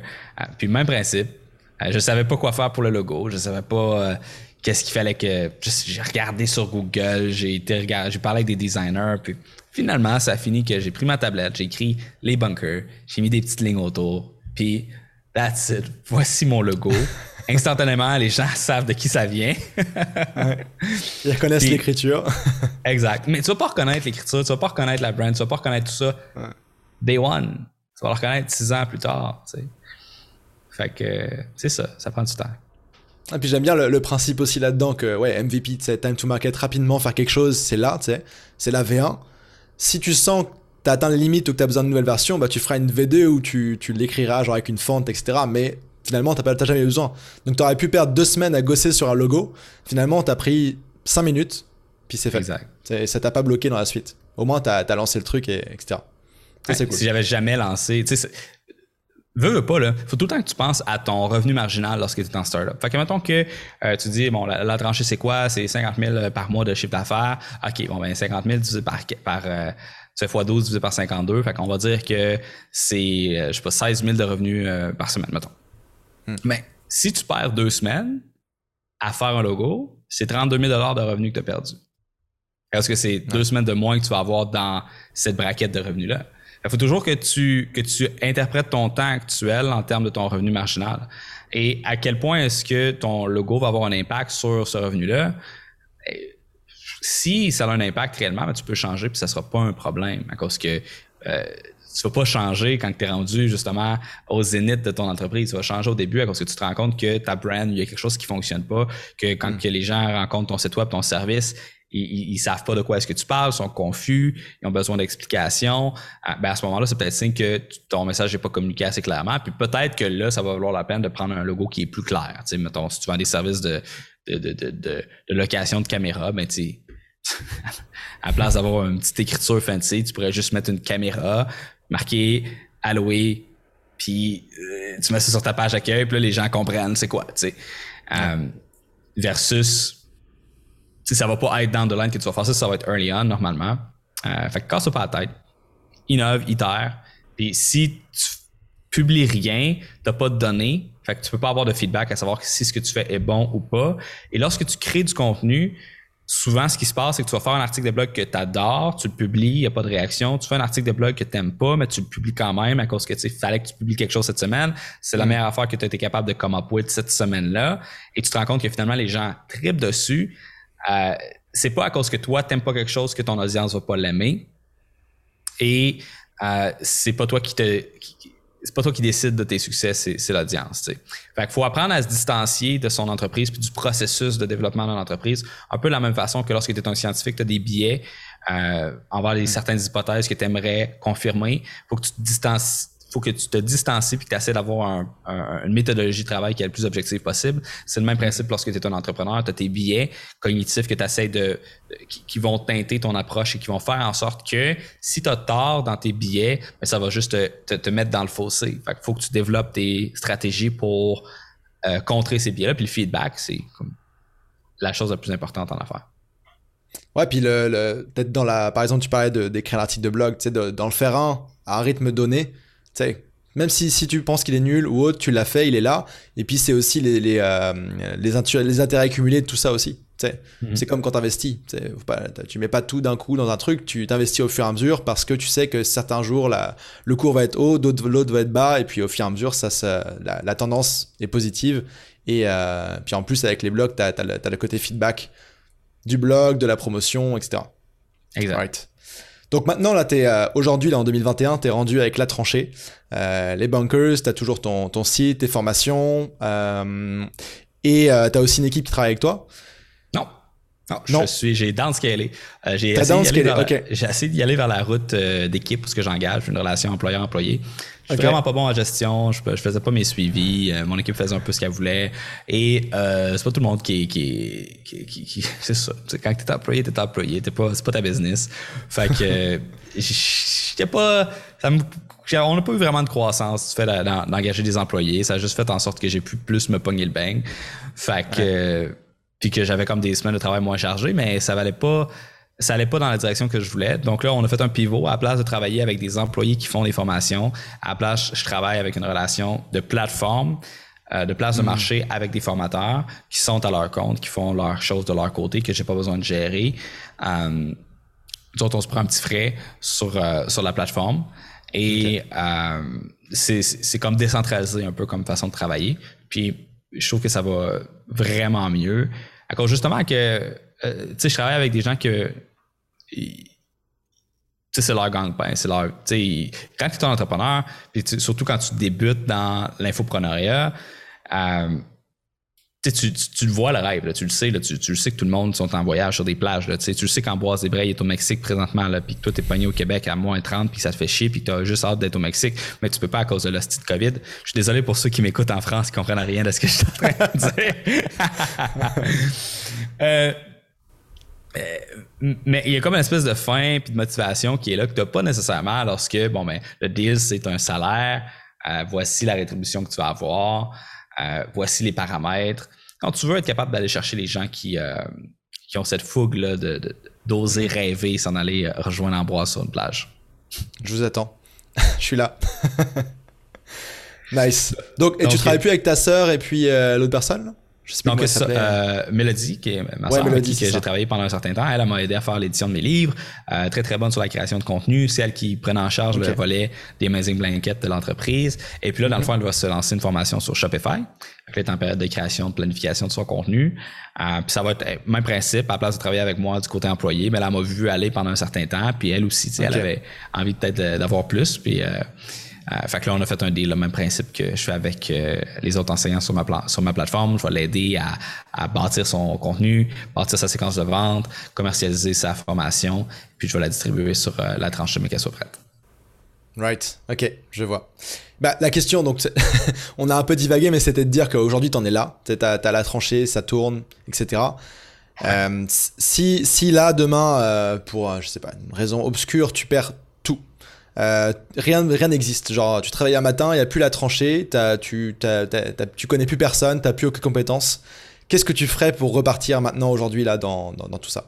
puis même principe je savais pas quoi faire pour le logo je savais pas euh, qu'est-ce qu'il fallait que j'ai regardé sur Google j'ai été regarder j'ai parlé avec des designers puis finalement ça a fini que j'ai pris ma tablette j'ai écrit les bunkers j'ai mis des petites lignes autour puis that's it voici mon logo instantanément, les gens savent de qui ça vient. ouais. Ils reconnaissent Puis, l'écriture. exact. Mais tu vas pas reconnaître l'écriture, tu vas pas reconnaître la brand, tu vas pas reconnaître tout ça. Ouais. Day one. Tu vas le reconnaître six ans plus tard. Tu sais. Fait que c'est ça, ça prend du temps. Et puis j'aime bien le, principe aussi là-dedans que, ouais, MVP, sais, time to market, rapidement faire quelque chose, c'est là, tu sais, c'est la V1. Si tu sens que tu as atteint les limites ou que tu as besoin de nouvelles versions, bah tu feras une V2 où tu, tu l'écriras genre avec une fente, etc. Mais finalement, tu n'as jamais besoin. Donc tu aurais pu perdre deux semaines à gosser sur un logo. Finalement, tu as pris cinq minutes, puis c'est fait. Exact. Ça t'a pas bloqué dans la suite. Au moins, tu as, lancé le truc, et, etc. Si j'avais jamais lancé, tu sais, Veux, veux pas, là. Faut tout le temps que tu penses à ton revenu marginal lorsque tu es en startup. Fait que mettons que euh, tu dis, bon, la, tranchée, c'est quoi? C'est 50 000 par mois de chiffre d'affaires. OK, bon, ben 50 000 divisé par, par euh, tu fois 12 divisé par 52. Fait qu'on va dire que c'est, euh, je sais pas, 16 000 de revenus par semaine, mettons. Hmm. Mais si tu perds deux semaines à faire un logo, c'est 32 000 de revenus que tu as perdu. Parce que c'est deux semaines de moins que tu vas avoir dans cette braquette de revenus-là. Il faut toujours que tu, que tu interprètes ton temps actuel en termes de ton revenu marginal. Et à quel point est-ce que ton logo va avoir un impact sur ce revenu-là? Si ça a un impact réellement, ben, tu peux changer puis ça sera pas un problème à cause que euh, tu vas pas changer quand tu es rendu justement au zénith de ton entreprise. Tu vas changer au début à cause que tu te rends compte que ta brand, il y a quelque chose qui fonctionne pas, que quand mm. que les gens rencontrent ton site web, ton service, ils, ils, savent pas de quoi est-ce que tu parles, sont confus, ils ont besoin d'explications. Ah, ben à ce moment-là, c'est peut-être signe que ton message n'est pas communiqué assez clairement. Puis peut-être que là, ça va valoir la peine de prendre un logo qui est plus clair. Mettons, si tu vends des services de, de, de, de, location de caméra, ben tu à la place d'avoir une petite écriture fancy, tu pourrais juste mettre une caméra, marquer alloué, puis euh, tu mets ça sur ta page accueil, puis là, les gens comprennent c'est quoi, tu sais. Euh, versus si ça va pas être dans the line que tu vas faire ça, ça va être early on normalement. Euh, fait que casse pas la tête. Innove, itère. Puis si tu publies rien, t'as pas de données, fait que tu peux pas avoir de feedback à savoir si ce que tu fais est bon ou pas. Et lorsque tu crées du contenu, souvent ce qui se passe, c'est que tu vas faire un article de blog que tu adores, tu le publies, il n'y a pas de réaction. Tu fais un article de blog que tu n'aimes pas, mais tu le publies quand même à cause que tu fallait que tu publies quelque chose cette semaine. C'est la mm. meilleure affaire que tu as été capable de come up with cette semaine-là. Et tu te rends compte que finalement, les gens tripent dessus. Euh, c'est pas à cause que toi, t'aimes pas quelque chose que ton audience va pas l'aimer. Et euh, c'est pas toi qui te. c'est pas toi qui décide de tes succès, c'est, l'audience. Fait qu'il faut apprendre à se distancier de son entreprise puis du processus de développement de l'entreprise. Un peu de la même façon que lorsque tu es un scientifique, tu as des biais euh, envers les, mm. certaines hypothèses que tu aimerais confirmer. faut que tu te distancies faut que tu te distancies puis que tu essaies d'avoir une méthodologie de travail qui est le plus objective possible. C'est le même principe lorsque tu es un entrepreneur. Tu as tes billets cognitifs que de, qui, vont teinter ton approche et qui vont faire en sorte que si tu as tort dans tes billets, ben, ça va juste te, mettre dans le fossé. Fait faut que tu développes tes stratégies pour euh, contrer ces biais-là. Puis le feedback, c'est la chose la plus importante en affaires. Ouais, puis le, peut-être dans la. Par exemple, tu parlais d'écrire l'article de blog, tu sais, dans le faire un à un rythme donné sais, même si, si tu penses qu'il est nul ou autre, tu l'as fait, il est là. Et puis c'est aussi les, les, euh, les, les, intérêts accumulés de tout ça aussi. Mhm. C'est comme quand tu investis. Tu mets pas tout d'un coup dans un truc, tu t'investis au fur et à mesure parce que tu sais que certains jours la, le cours va être haut, d'autres l'autre va être bas, et puis au fur et à mesure, ça, ça la, tendance est positive. Et euh, puis en plus, avec les blogs, tu as, le côté feedback du blog, de la promotion, etc. Exact. Donc maintenant, là, t'es, euh, aujourd'hui, là, en 2021, tu es rendu avec la tranchée. Euh, les bunkers, tu as toujours ton, ton site, tes formations. Euh, et euh, tu as aussi une équipe qui travaille avec toi. Non. Non, je suis, j'ai downscalé. Euh, j'ai essayé d'y aller vers la route d'équipe parce que j'engage une relation employeur-employé. Je suis vraiment pas bon en gestion. Je, je faisais pas mes suivis. Euh, mon équipe faisait un peu ce qu'elle voulait. Et euh, c'est pas tout le monde qui qui, qui, qui, c'est ça. quand t'es employé, t'es employé. T'es pas, c'est pas ta business. Fait que j'étais pas. Ça me, on n'a pas eu vraiment de croissance du fait d'engager des employés. Ça a juste fait en sorte que j'ai pu plus me pogner le bang. Fait que. puis que j'avais comme des semaines de travail moins chargées, mais ça valait pas ça allait pas dans la direction que je voulais. Donc là, on a fait un pivot. À la place de travailler avec des employés qui font des formations, à la place, je travaille avec une relation de plateforme, euh, de place de mm. marché avec des formateurs qui sont à leur compte, qui font leurs choses de leur côté, que j'ai pas besoin de gérer. Euh, on se prend un petit frais sur, euh, sur la plateforme. Et euh, c'est comme décentralisé un peu comme façon de travailler. Puis je trouve que ça va vraiment mieux. À cause justement que euh, tu sais, je travaille avec des gens que. c'est leur gang-pain. C'est leur. quand tu es un entrepreneur, puis surtout quand tu débutes dans l'infopreneuriat, euh, tu, tu, le vois le rêve, tu le sais, là, tu, tu, le sais que tout le monde sont en voyage sur des plages. Là, tu le sais qu'Amboise Desbray est au Mexique présentement, puis que toi, t'es pogné au Québec à moins 30, puis ça te fait chier, puis t'as juste hâte d'être au Mexique, mais tu peux pas à cause de l'hostie de COVID. Je suis désolé pour ceux qui m'écoutent en France qui comprennent rien de ce que je suis en train de dire. euh, mais il y a comme une espèce de fin puis de motivation qui est là que tu n'as pas nécessairement lorsque bon ben le deal c'est un salaire, euh, voici la rétribution que tu vas avoir, euh, voici les paramètres. Quand tu veux être capable d'aller chercher les gens qui, qui ont cette fougue là de, d'oser rêver, s'en aller rejoindre Ambroise sur une plage. Je vous attends. Je suis là. nice. Donc, et tu travailles plus avec ta sœur et puis l'autre personne je sais Donc, ça, euh, Mélodie, qui est ma soeur, avec qui j'ai travaillé pendant un certain temps, elle, m'a aidé à faire l'édition de mes livres. Euh, très, très bonne sur la création de contenu. C'est elle qui prenne en charge le volet des Amazing Blankets de l'entreprise. Et puis là, dans le fond, elle va se lancer une formation sur Shopify. Elle est en période de création, de planification de son contenu. Euh, puis ça va être le même principe, à la place de travailler avec moi du côté employé, mais elle m'a vu aller pendant un certain temps. Puis elle aussi, elle avait envie peut-être d'avoir plus. Puis euh, fait que là, on a fait un deal, le même principe que je fais avec euh, les autres enseignants sur ma, sur ma plateforme. Je vais l'aider à, à, bâtir son contenu, bâtir sa séquence de vente, commercialiser sa formation, puis je vais la distribuer sur euh, la tranche de mes caisses prêtes. Right, ok, je vois. Bah, la question, donc, on a un peu divagué, mais c'était de dire qu'aujourd'hui, tu en es là. Tu as, as, la tranchée, ça tourne, etc. si, si là, demain, pour, je sais pas, une raison obscure, tu perds euh, rien rien n'existe. Genre, tu travailles un matin, il n'y a plus la tranchée, tu, tu connais plus personne, tu n'as plus aucune compétence. Qu'est-ce que tu ferais pour repartir maintenant, aujourd'hui, là, dans, dans, tout ça?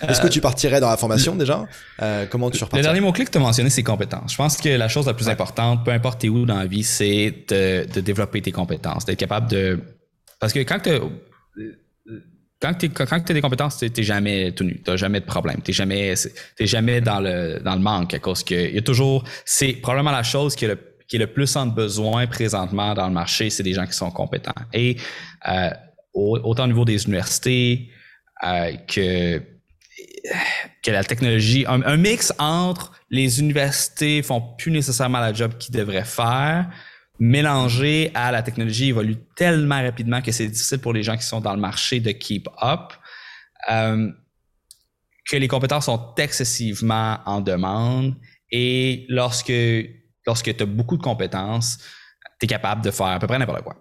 Est-ce que euh, tu partirais dans la formation déjà? Euh, Comment tu repartirais? Le dernier mot-clé que tu as mentionné, c'est compétences. Je pense que la chose la plus importante, peu importe où dans la vie, c'est de, de développer tes compétences, d'être capable de... Parce que quand tu quand tu as des compétences, tu n'es jamais tout nu. Tu jamais de problème. Tu n'es jamais, jamais dans, le, dans le manque à cause que il y a toujours. C'est probablement la chose qui est, le, qui est le plus en besoin présentement dans le marché, c'est des gens qui sont compétents. Et euh, autant au niveau des universités euh, que, que la technologie, un, un, mix entre les universités font plus nécessairement la job qu'ils devraient faire mélangé à la technologie évolue tellement rapidement que c'est difficile pour les gens qui sont dans le marché de keep up, euh, que les compétences sont excessivement en demande et lorsque, lorsque tu as beaucoup de compétences, tu es capable de faire à peu près n'importe quoi.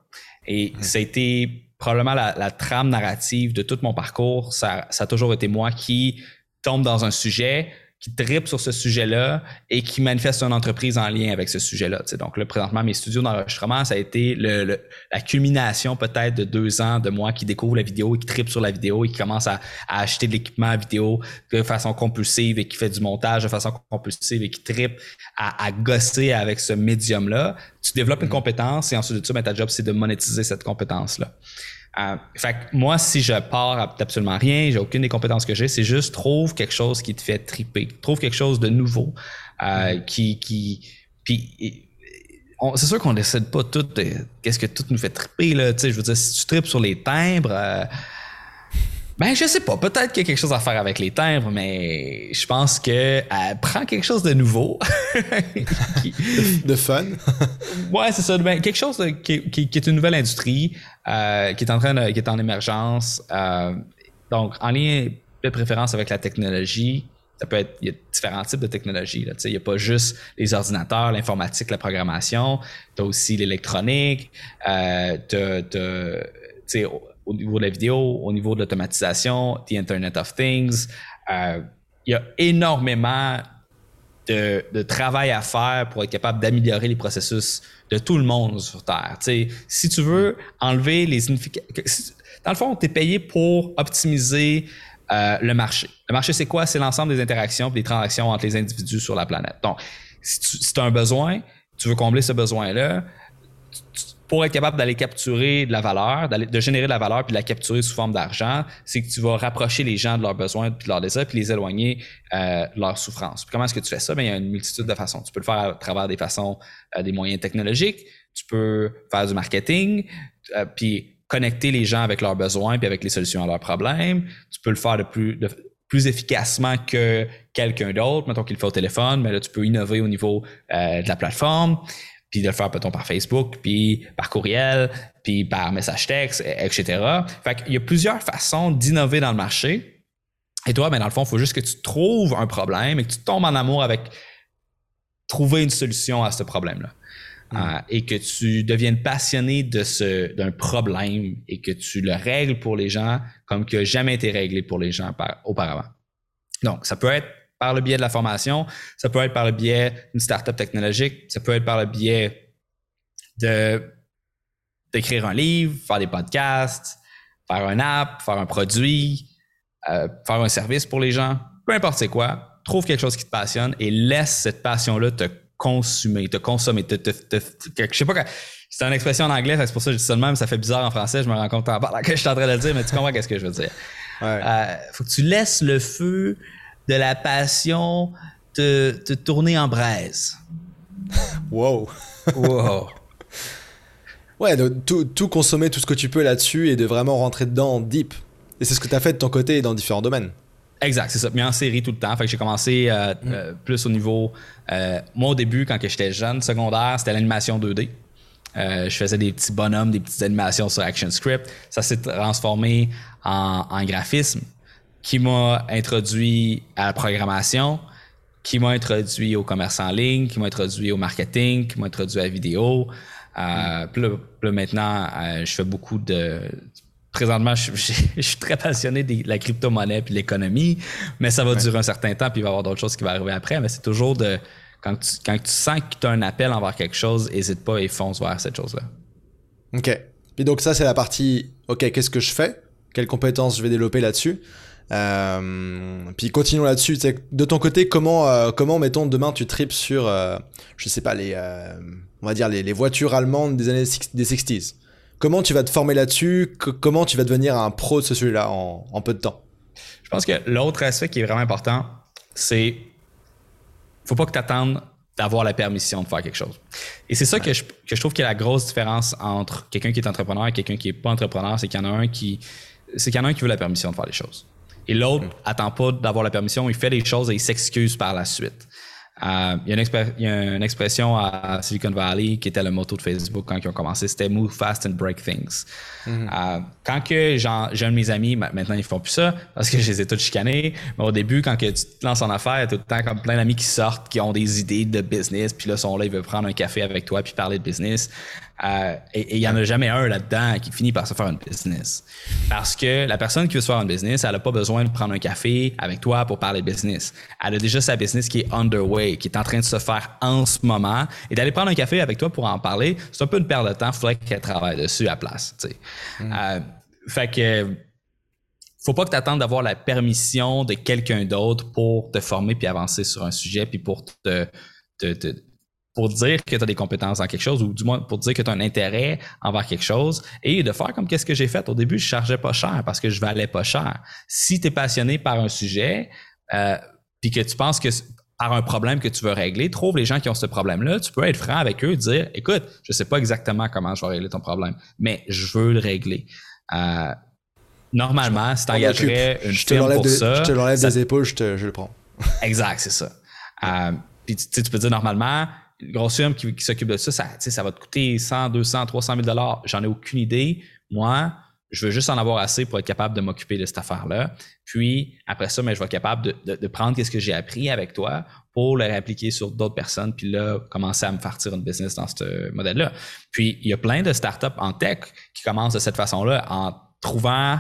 Et ça a été probablement la, la, trame narrative de tout mon parcours. Ça, ça a toujours été moi qui tombe dans un sujet, qui tripe sur ce sujet-là et qui manifeste une entreprise en lien avec ce sujet-là. Donc là, présentement, mes studios d'enregistrement, ça a été le, la culmination peut-être de deux ans de moi qui découvre la vidéo et qui tripe sur la vidéo et qui commence à, acheter de l'équipement vidéo de façon compulsive et qui fait du montage de façon compulsive et qui tripe à, à gosser avec ce médium-là. Tu développes une mm-hmm. compétence et ensuite de ça, ben, ta job, c'est de monétiser cette compétence-là. Euh, fait que moi, si je pars absolument rien, j'ai aucune des compétences que j'ai, c'est juste trouve quelque chose qui te fait triper, trouve quelque chose de nouveau, euh, mm-hmm. qui, qui, puis c'est sûr qu'on décide pas tout, qu'est-ce que tout nous fait triper là, tu sais, je veux dire, si tu tripes sur les timbres. Euh, ben, je sais pas. Peut-être qu'il y a quelque chose à faire avec les timbres, mais je pense que prend quelque chose de nouveau. de fun. ouais, c'est ça. Ben, quelque chose qui, qui, est une nouvelle industrie, euh, qui est en train de, qui est en émergence. Euh, donc, en lien de préférence avec la technologie, ça peut être, il y a différents types de technologies. Là. Il n'y a pas juste les ordinateurs, l'informatique, la programmation. Tu as aussi l'électronique. Euh, tu au niveau de la vidéo, au niveau de l'automatisation, the Internet of Things. Euh, il y a énormément de, travail à faire pour être capable d'améliorer les processus de tout le monde sur Terre. si tu veux enlever les Dans le fond, tu es payé pour optimiser euh, le marché. Le marché, c'est quoi? C'est l'ensemble des interactions et des transactions entre les individus sur la planète. Donc, si tu as un besoin, tu veux combler ce besoin-là, pour être capable d'aller capturer de la valeur, de générer de la valeur puis de la capturer sous forme d'argent, c'est que tu vas rapprocher les gens de leurs besoins puis de leurs désirs puis les éloigner euh, de leur souffrance. comment est-ce que tu fais ça? Bien, il y a une multitude de façons. Tu peux le faire à travers des façons, euh, des moyens technologiques. Tu peux faire du marketing, euh, puis connecter les gens avec leurs besoins puis avec les solutions à leurs problèmes. Tu peux le faire de plus, de, plus efficacement que quelqu'un d'autre. Mettons qu'il le fait au téléphone, mais là, tu peux innover au niveau de la plateforme. Puis de le faire peut-être par Facebook, puis par courriel, puis par message texte, etc. Fait qu'il y a plusieurs façons d'innover dans le marché. Et toi, ben dans le fond, il faut juste que tu trouves un problème et que tu tombes en amour avec trouver une solution à ce problème-là. Mm. Euh, et que tu deviennes passionné de ce d'un problème et que tu le règles pour les gens comme qui n'a jamais été réglé pour les gens auparavant. Donc, ça peut être par le biais de la formation, ça peut être par le biais d'une startup technologique, ça peut être par le biais de d'écrire un livre, faire des podcasts, faire un app, faire un produit, euh, faire un service pour les gens, peu importe c'est quoi, trouve quelque chose qui te passionne et laisse cette passion-là te consumer, te consommer, te, te, te, je sais pas c'est une expression en anglais, c'est pour ça que je dis ça de même, ça fait bizarre en français, je me rends compte en parlant que je suis en train de le dire, mais tu comprends qu'est-ce que je veux dire. Ouais. Euh, faut que tu laisses le feu de la passion te, te tourner en braise. Wow. wow. Ouais, de tout, tout, consommer tout ce que tu peux là-dessus et de vraiment rentrer dedans en deep. Et c'est ce que tu as fait de ton côté dans différents domaines. Exact, c'est ça. Mais en série tout le temps. Fait que j'ai commencé euh, mm. euh, plus au niveau. Euh, moi, au début, quand j'étais jeune, secondaire, c'était l'animation 2D. je faisais des petits bonhommes, des petites animations sur ActionScript. Ça s'est transformé en, en, graphisme qui m'a introduit à la programmation, qui m'a introduit au commerce en ligne, qui m'a introduit au marketing, qui m'a introduit à la vidéo. Mm. Puis là, maintenant, je fais beaucoup de présentement, je, suis très passionné de la crypto-monnaie puis l'économie, mais ça va durer un certain temps, puis il va y avoir d'autres choses qui vont arriver après. Mais c'est toujours de. Quand tu, quand tu sens que tu as un appel envers quelque chose, n'hésite pas et fonce vers cette chose-là. OK. Puis donc, ça, c'est la partie OK, qu'est-ce que je fais? Quelles compétences je vais développer là-dessus? Euh, puis continuons là-dessus. De ton côté, comment, euh, comment mettons demain tu tripes sur, euh, je sais pas les, on va dire les, les, voitures allemandes des années des 60s. Comment tu vas te former là-dessus? Comment tu vas devenir un pro de ce sujet-là en, peu de temps? Je pense que l'autre aspect qui est vraiment important, c'est faut pas que tu attendes d'avoir la permission de faire quelque chose. Et c'est ça que, je, que, je, trouve qu'il y a la grosse différence entre quelqu'un qui est entrepreneur et quelqu'un qui n'est pas entrepreneur, c'est qu'il y en a un qui c'est qu'il y en a un qui veut la permission de faire les choses. Et l'autre mm. attend pas d'avoir la permission, il fait les choses et il s'excuse par la suite. Euh, il, y a une expression à Silicon Valley qui était le motto de Facebook quand ils ont commencé, c'était Move fast and break things. Mm-hmm. Euh, quand que j'ai un de mes amis, maintenant ils font plus ça parce que je les ai tous chicanés, mais au début, quand que tu te lances en affaires, tout le temps comme plein d'amis qui sortent, qui ont des idées de business, puis là, sont là, ils veulent prendre un café avec toi puis parler de business. Et il n'y en a jamais un là-dedans qui finit par se faire une business. Parce que la personne qui veut se faire une business, elle n'a pas besoin de prendre un café avec toi pour parler de business. Elle a déjà sa business qui est underway, qui est en train de se faire en ce moment. Et d'aller prendre un café avec toi pour en parler, c'est un peu une perte de temps. Il faudrait qu'elle travaille dessus à place. Mm. Euh, fait que faut pas que tu attendes d'avoir la permission de quelqu'un d'autre pour te former puis avancer sur un sujet puis pour te, te, te pour dire que tu as des compétences dans quelque chose ou du moins pour dire que tu as un intérêt envers quelque chose et de faire comme qu'est-ce que j'ai fait. Au début, je chargeais pas cher parce que je valais pas cher. Si tu es passionné par un sujet, euh, puis que tu penses que par un problème que tu veux régler, trouve les gens qui ont ce problème-là, tu peux être franc avec eux, dire écoute, je sais pas exactement comment je vais régler ton problème, mais je veux le régler. Euh, normalement, si tu engagerais une firme pour ça... Je te l'enlève des épaules, je, te, je le prends. exact, c'est ça. Euh, puis tu, tu peux dire normalement, grosse firme qui, s'occupe de ça, ça, ça va te coûter 100, 200, 300 000 dollars. J'en ai aucune idée. Moi, je veux juste en avoir assez pour être capable de m'occuper de cette affaire-là. Puis, après ça, mais je vais être capable de, prendre ce que j'ai appris avec toi pour le réappliquer sur d'autres personnes, puis là, commencer à me faire tirer une business dans ce modèle-là. Puis, il y a plein de startups en tech qui commencent de cette façon-là en trouvant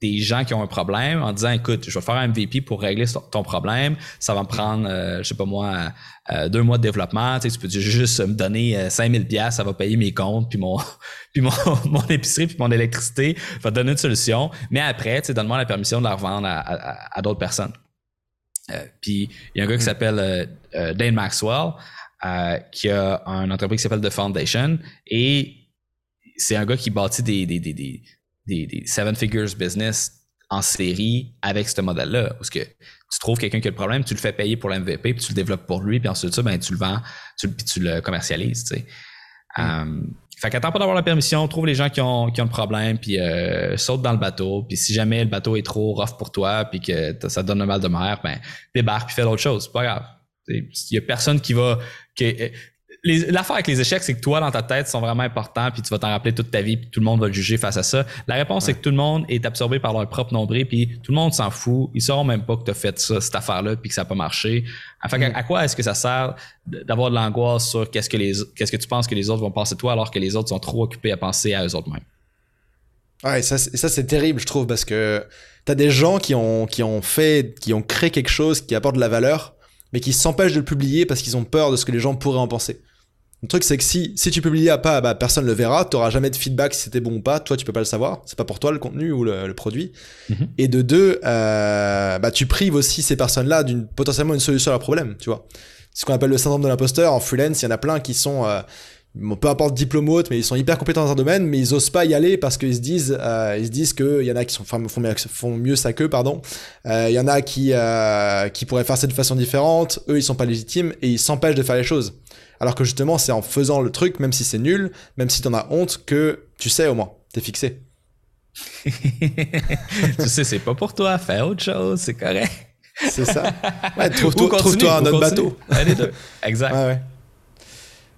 des gens qui ont un problème en disant écoute, je vais faire un MVP pour régler ton problème, ça va me prendre, euh, je sais pas moi, euh, deux mois de développement, tu, sais, tu peux juste me donner 5000 euh, pièces, ça va payer mes comptes, puis mon, puis mon, mon épicerie, puis mon électricité, va te donner une solution, mais après, tu sais, donne-moi la permission de la revendre à, d'autres personnes. puis il y a un gars qui hmm. s'appelle Dane Maxwell, qui a une entreprise qui s'appelle The Foundation, et c'est un gars qui bâtit des, des, des, des des, seven figures business en série avec ce modèle-là. Parce que tu trouves quelqu'un qui a le problème, tu le fais payer pour l'MVP, puis tu le développes pour lui, puis ensuite ça, ben, tu le vends, tu, puis tu le commercialises. Tu sais. Mm. Um, fait qu'attends pas d'avoir la permission, trouve les gens qui ont, qui ont le problème, puis euh, saute dans le bateau. Puis si jamais le bateau est trop rough pour toi, puis que ça te donne un mal de mer, ben débarque puis fais l'autre chose. C'est pas grave. Il y a personne qui va. Qui, l'affaire avec les échecs, c'est que toi, dans ta tête, sont vraiment importants, puis tu vas t'en rappeler toute ta vie, puis tout le monde va te juger face à ça. La réponse, c'est que tout le monde est absorbé par leur propre nombril, puis tout le monde s'en fout. Ils sauront même pas que tu as fait ça, cette affaire-là, puis que ça n'a pas marché. Enfin, à, quoi est-ce que ça sert d'avoir de l'angoisse sur qu'est-ce que les, qu'est-ce que tu penses que les autres vont penser de toi, alors que les autres sont trop occupés à penser à eux autres mêmes? Ouais, ça, ça c'est terrible, je trouve, parce que t'as des gens qui ont, qui ont fait, qui ont créé quelque chose qui apporte de la valeur, mais qui s'empêchent de le publier parce qu'ils ont peur de ce que les gens pourraient en penser. Le truc, c'est que si, si tu publies à pas, bah, personne le verra, t'auras jamais de feedback si c'était bon ou pas, toi tu peux pas le savoir, c'est pas pour toi le contenu ou le, produit. Mhm. Et de deux, euh, bah, tu prives aussi ces personnes-là d'une potentiellement une solution à leur problème, tu vois. C'est ce qu'on appelle le syndrome de l'imposteur. En freelance, il y en a plein qui sont, euh, peu importe diplôme ou autre, mais ils sont hyper compétents dans un domaine, mais ils osent pas y aller parce qu'ils se disent, euh, ils se disent que il y en a qui sont, font, font mieux ça qu'eux, pardon. Euh, il y en a qui, euh, qui pourraient faire ça de façon différente. Eux, ils sont pas légitimes et ils s'empêchent de faire les choses. Alors que justement, c'est en faisant le truc, même si c'est nul, même si t'en as honte, que tu sais au moins, t'es fixé. tu sais, c'est pas pour toi, fais autre chose, c'est correct. C'est ça. Ouais, trouve-toi trouve un autre bateau. Allez, deux. Exact.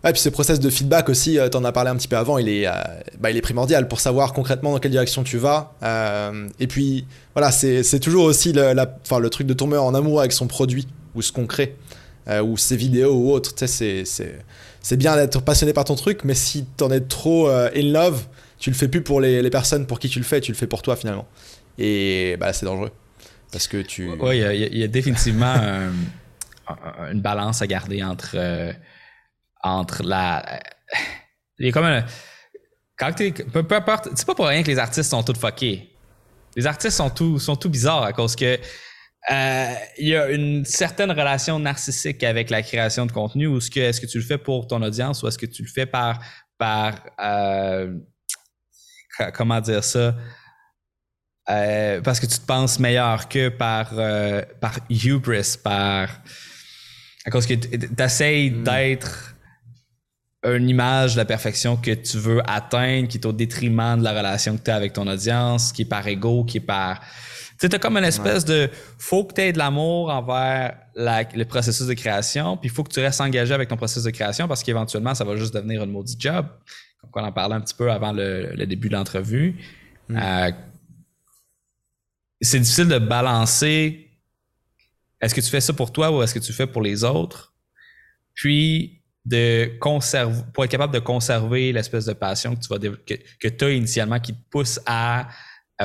Ouais, puis ce process de feedback aussi, euh, tu en as parlé un petit peu avant, il est, euh, bah, il est primordial pour savoir concrètement dans quelle direction tu vas. Euh, et puis voilà, c'est toujours aussi le, la, le truc de tomber en amour avec son produit ou ce qu'on crée, ou ses vidéos ou autre. C'est bien d'être passionné par ton truc, mais si tu en es trop in love, tu le fais plus pour les, les, personnes pour qui tu le fais, tu le fais pour toi finalement. Et bah, c'est dangereux. Parce que tu. Oui, il y, a définitivement une balance à garder entre entre la. Il y a comme. Quand t'es. Peu, importe. C'est pas pour rien que les artistes sont tous fuckés. Les artistes sont tout, sont tout bizarres à cause que. Euh, il y a une certaine relation narcissique avec la création de contenu ou est-ce que, est-ce que tu le fais pour ton audience ou est-ce que tu le fais par. par euh, comment dire ça? Euh, parce que tu te penses meilleur que par, par hubris, par. À cause que tu essaies hmm. d'être une image de la perfection que tu veux atteindre, qui est au détriment de la relation que tu as avec ton audience, qui est par ego, qui est par... Tu sais, comme une espèce de... Faut que tu aies de l'amour envers le processus de création, puis il faut que tu restes engagé avec ton processus de création parce qu'éventuellement, ça va juste devenir un maudit job. Comme on en parlait un petit peu avant le, début de l'entrevue. Mm. Euh, c'est difficile de balancer est-ce que tu fais ça pour toi ou est-ce que tu fais pour les autres? Puis, de conserver, pour être capable de conserver l'espèce de passion que tu vas que, tu as initialement qui te pousse à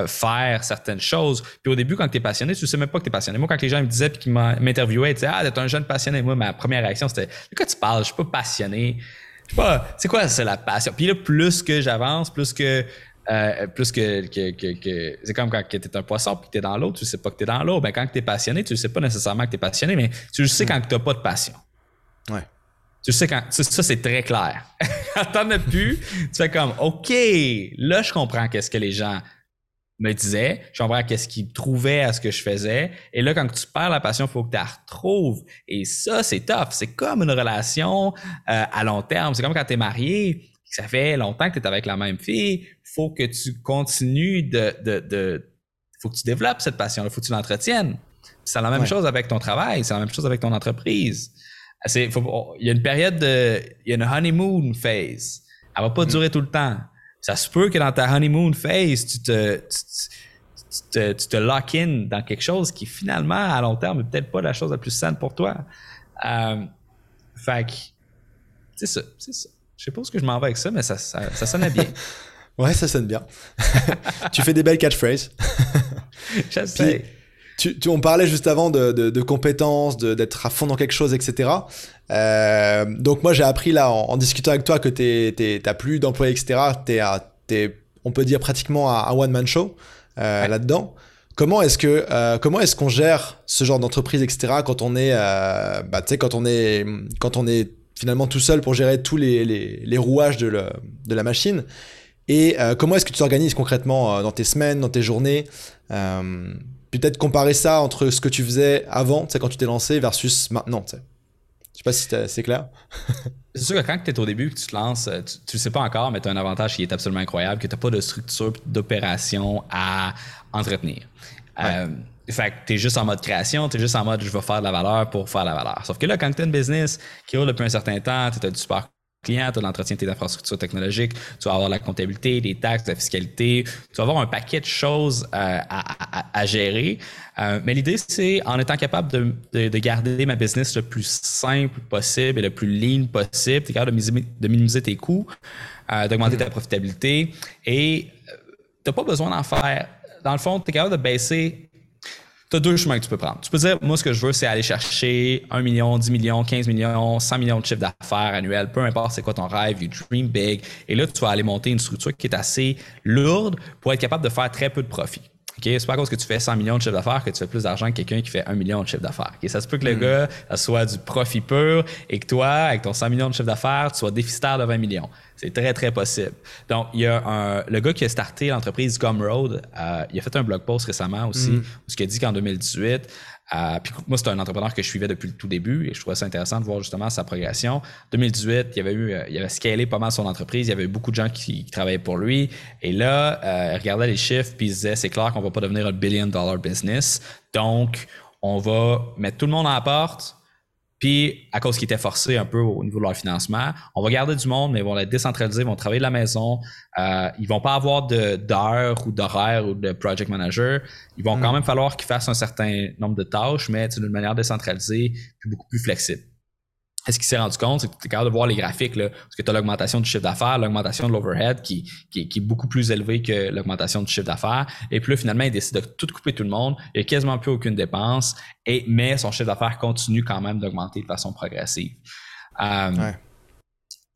faire certaines choses. Puis au début, quand tu es passionné, tu sais même pas que tu es passionné. Moi, quand les gens me disaient puis qu'ils m'interviewaient, ils disaient Ah, t'es un jeune passionné. Moi, ma première réaction, c'était De quoi tu parles? Je suis pas passionné. Je sais pas, c'est quoi c'est la passion? Puis là, plus que j'avance, plus que euh, plus que, que, que, c'est comme quand tu es un poisson puis que tu es dans l'eau, tu sais pas que tu es dans l'eau. Ben, quand tu es passionné, tu sais pas nécessairement que tu es passionné, mais tu sais quand tu n'as pas de passion. Ouais. Tu sais, quand, ça, c'est très clair. quand t'en as plus, tu fais comme, OK, là, je comprends qu'est-ce que les gens me disaient. Je qu'est-ce qu'ils trouvaient à ce que je faisais. Et là, quand tu perds la passion, il faut que tu la retrouves. Et ça, c'est tough. C'est comme une relation euh, à long terme. C'est comme quand tu es marié. Ça fait longtemps que tu es avec la même fille. faut que tu continues de, de, de faut que tu développes cette passion. Il faut que tu l'entretiennes. C'est la même chose avec ton travail. C'est la même chose avec ton entreprise il y a une période de. Il y a une honeymoon phase. Elle va pas mm. durer tout le temps. Ça se peut que dans ta honeymoon phase, tu te, tu, te, lock in dans quelque chose qui finalement, à long terme, n'est peut-être pas la chose la plus saine pour toi. Euh, fait que, c'est ça, c'est ça. Je sais pas où que je m'en vais avec ça, mais ça, ça, ça sonnait bien. ouais, ça sonne bien. tu fais des belles catchphrases. J'essaie. Tu, on parlait juste avant de, de, compétences, d'être à fond dans quelque chose, etc. Euh, donc moi j'ai appris là en, discutant avec toi que tu n'as plus d'employés, etc. Tu es, on peut dire pratiquement un one-man show euh, là-dedans. Comment est-ce que euh, comment est-ce qu'on gère ce genre d'entreprise, etc. Quand on est, bah, quand on est quand on est finalement tout seul pour gérer tous les, les, rouages de, le, de, la machine? Et comment est-ce que tu t'organises concrètement dans tes semaines, dans tes journées peut-être comparer ça entre ce que tu faisais avant, tu sais, quand tu t'es lancé, versus maintenant, tu sais. Je sais pas si c'est clair. c'est sûr que quand tu es au début que tu te lances, tu, tu le sais pas encore, mais tu as un avantage qui est absolument incroyable, que tu n'as pas de structure d'opération à entretenir. Euh, fait que t'es juste en mode création, t'es juste en mode je vais faire de la valeur pour faire de la valeur. Sauf que là, quand tu as une business qui roule depuis un certain temps, tu as du support client, tu as l'entretien de tes infrastructures technologiques, tu vas avoir la comptabilité, les taxes, la fiscalité, tu vas avoir un paquet de choses euh, à, gérer. Euh, mais l'idée, c'est en étant capable de, de, garder ma business le plus simple possible et le plus lean possible, tu es capable de minimiser, tes coûts, euh, d'augmenter ta profitabilité et tu n'as pas besoin d'en faire. Dans le fond, tu es capable de baisser tu as deux chemins que tu peux prendre. Tu peux dire, moi, ce que je veux, c'est aller chercher 1 million, 10 millions, 15 millions, 100 millions de chiffre d'affaires annuel, peu importe c'est quoi ton rêve, you dream big. Et là, tu vas aller monter une structure qui est assez lourde pour être capable de faire très peu de profit. Okay? C'est pas à cause que tu fais 100 millions de chiffre d'affaires que tu fais plus d'argent que quelqu'un qui fait 1 million de chiffre d'affaires. Ça se peut que le hmm. gars soit du profit pur et que toi, avec ton 100 millions de chiffre d'affaires, tu sois déficitaire de 20 millions. C'est très, très possible. Donc, il y a un, le gars qui a starté l'entreprise Gumroad, euh, il a fait un blog post récemment aussi, hmm. où il a dit qu'en 2018, euh, puis moi, c'est un entrepreneur que je suivais depuis le tout début et je trouvais ça intéressant de voir justement sa progression. 2018, il avait eu, euh, il avait scalé pas mal son entreprise, il y avait eu beaucoup de gens qui, travaillaient pour lui. Et là, euh, il regardait les chiffres puis il disait c'est clair qu'on va pas devenir un billion dollar business. Donc, on va mettre tout le monde à la porte, puis, à cause qu'ils étaient forcés un peu au niveau de leur financement, on va garder du monde, mais ils vont être décentralisés, ils vont travailler de la maison. Euh, ils vont pas avoir d'heures ou d'horaires ou de project manager. Ils vont quand mm. même falloir qu'ils fassent un certain nombre de tâches, mais d'une manière décentralisée, puis beaucoup plus flexible est-ce qu'il s'est rendu compte, c'est que tu es capable de voir les graphiques, là, parce que tu as l'augmentation du chiffre d'affaires, l'augmentation de l'overhead qui, qui, qui, est beaucoup plus élevée que l'augmentation du chiffre d'affaires. Et puis là, finalement, il décide de tout couper tout le monde. Il n'y a quasiment plus aucune dépense, et, mais son chiffre d'affaires continue quand même d'augmenter de façon progressive. Euh,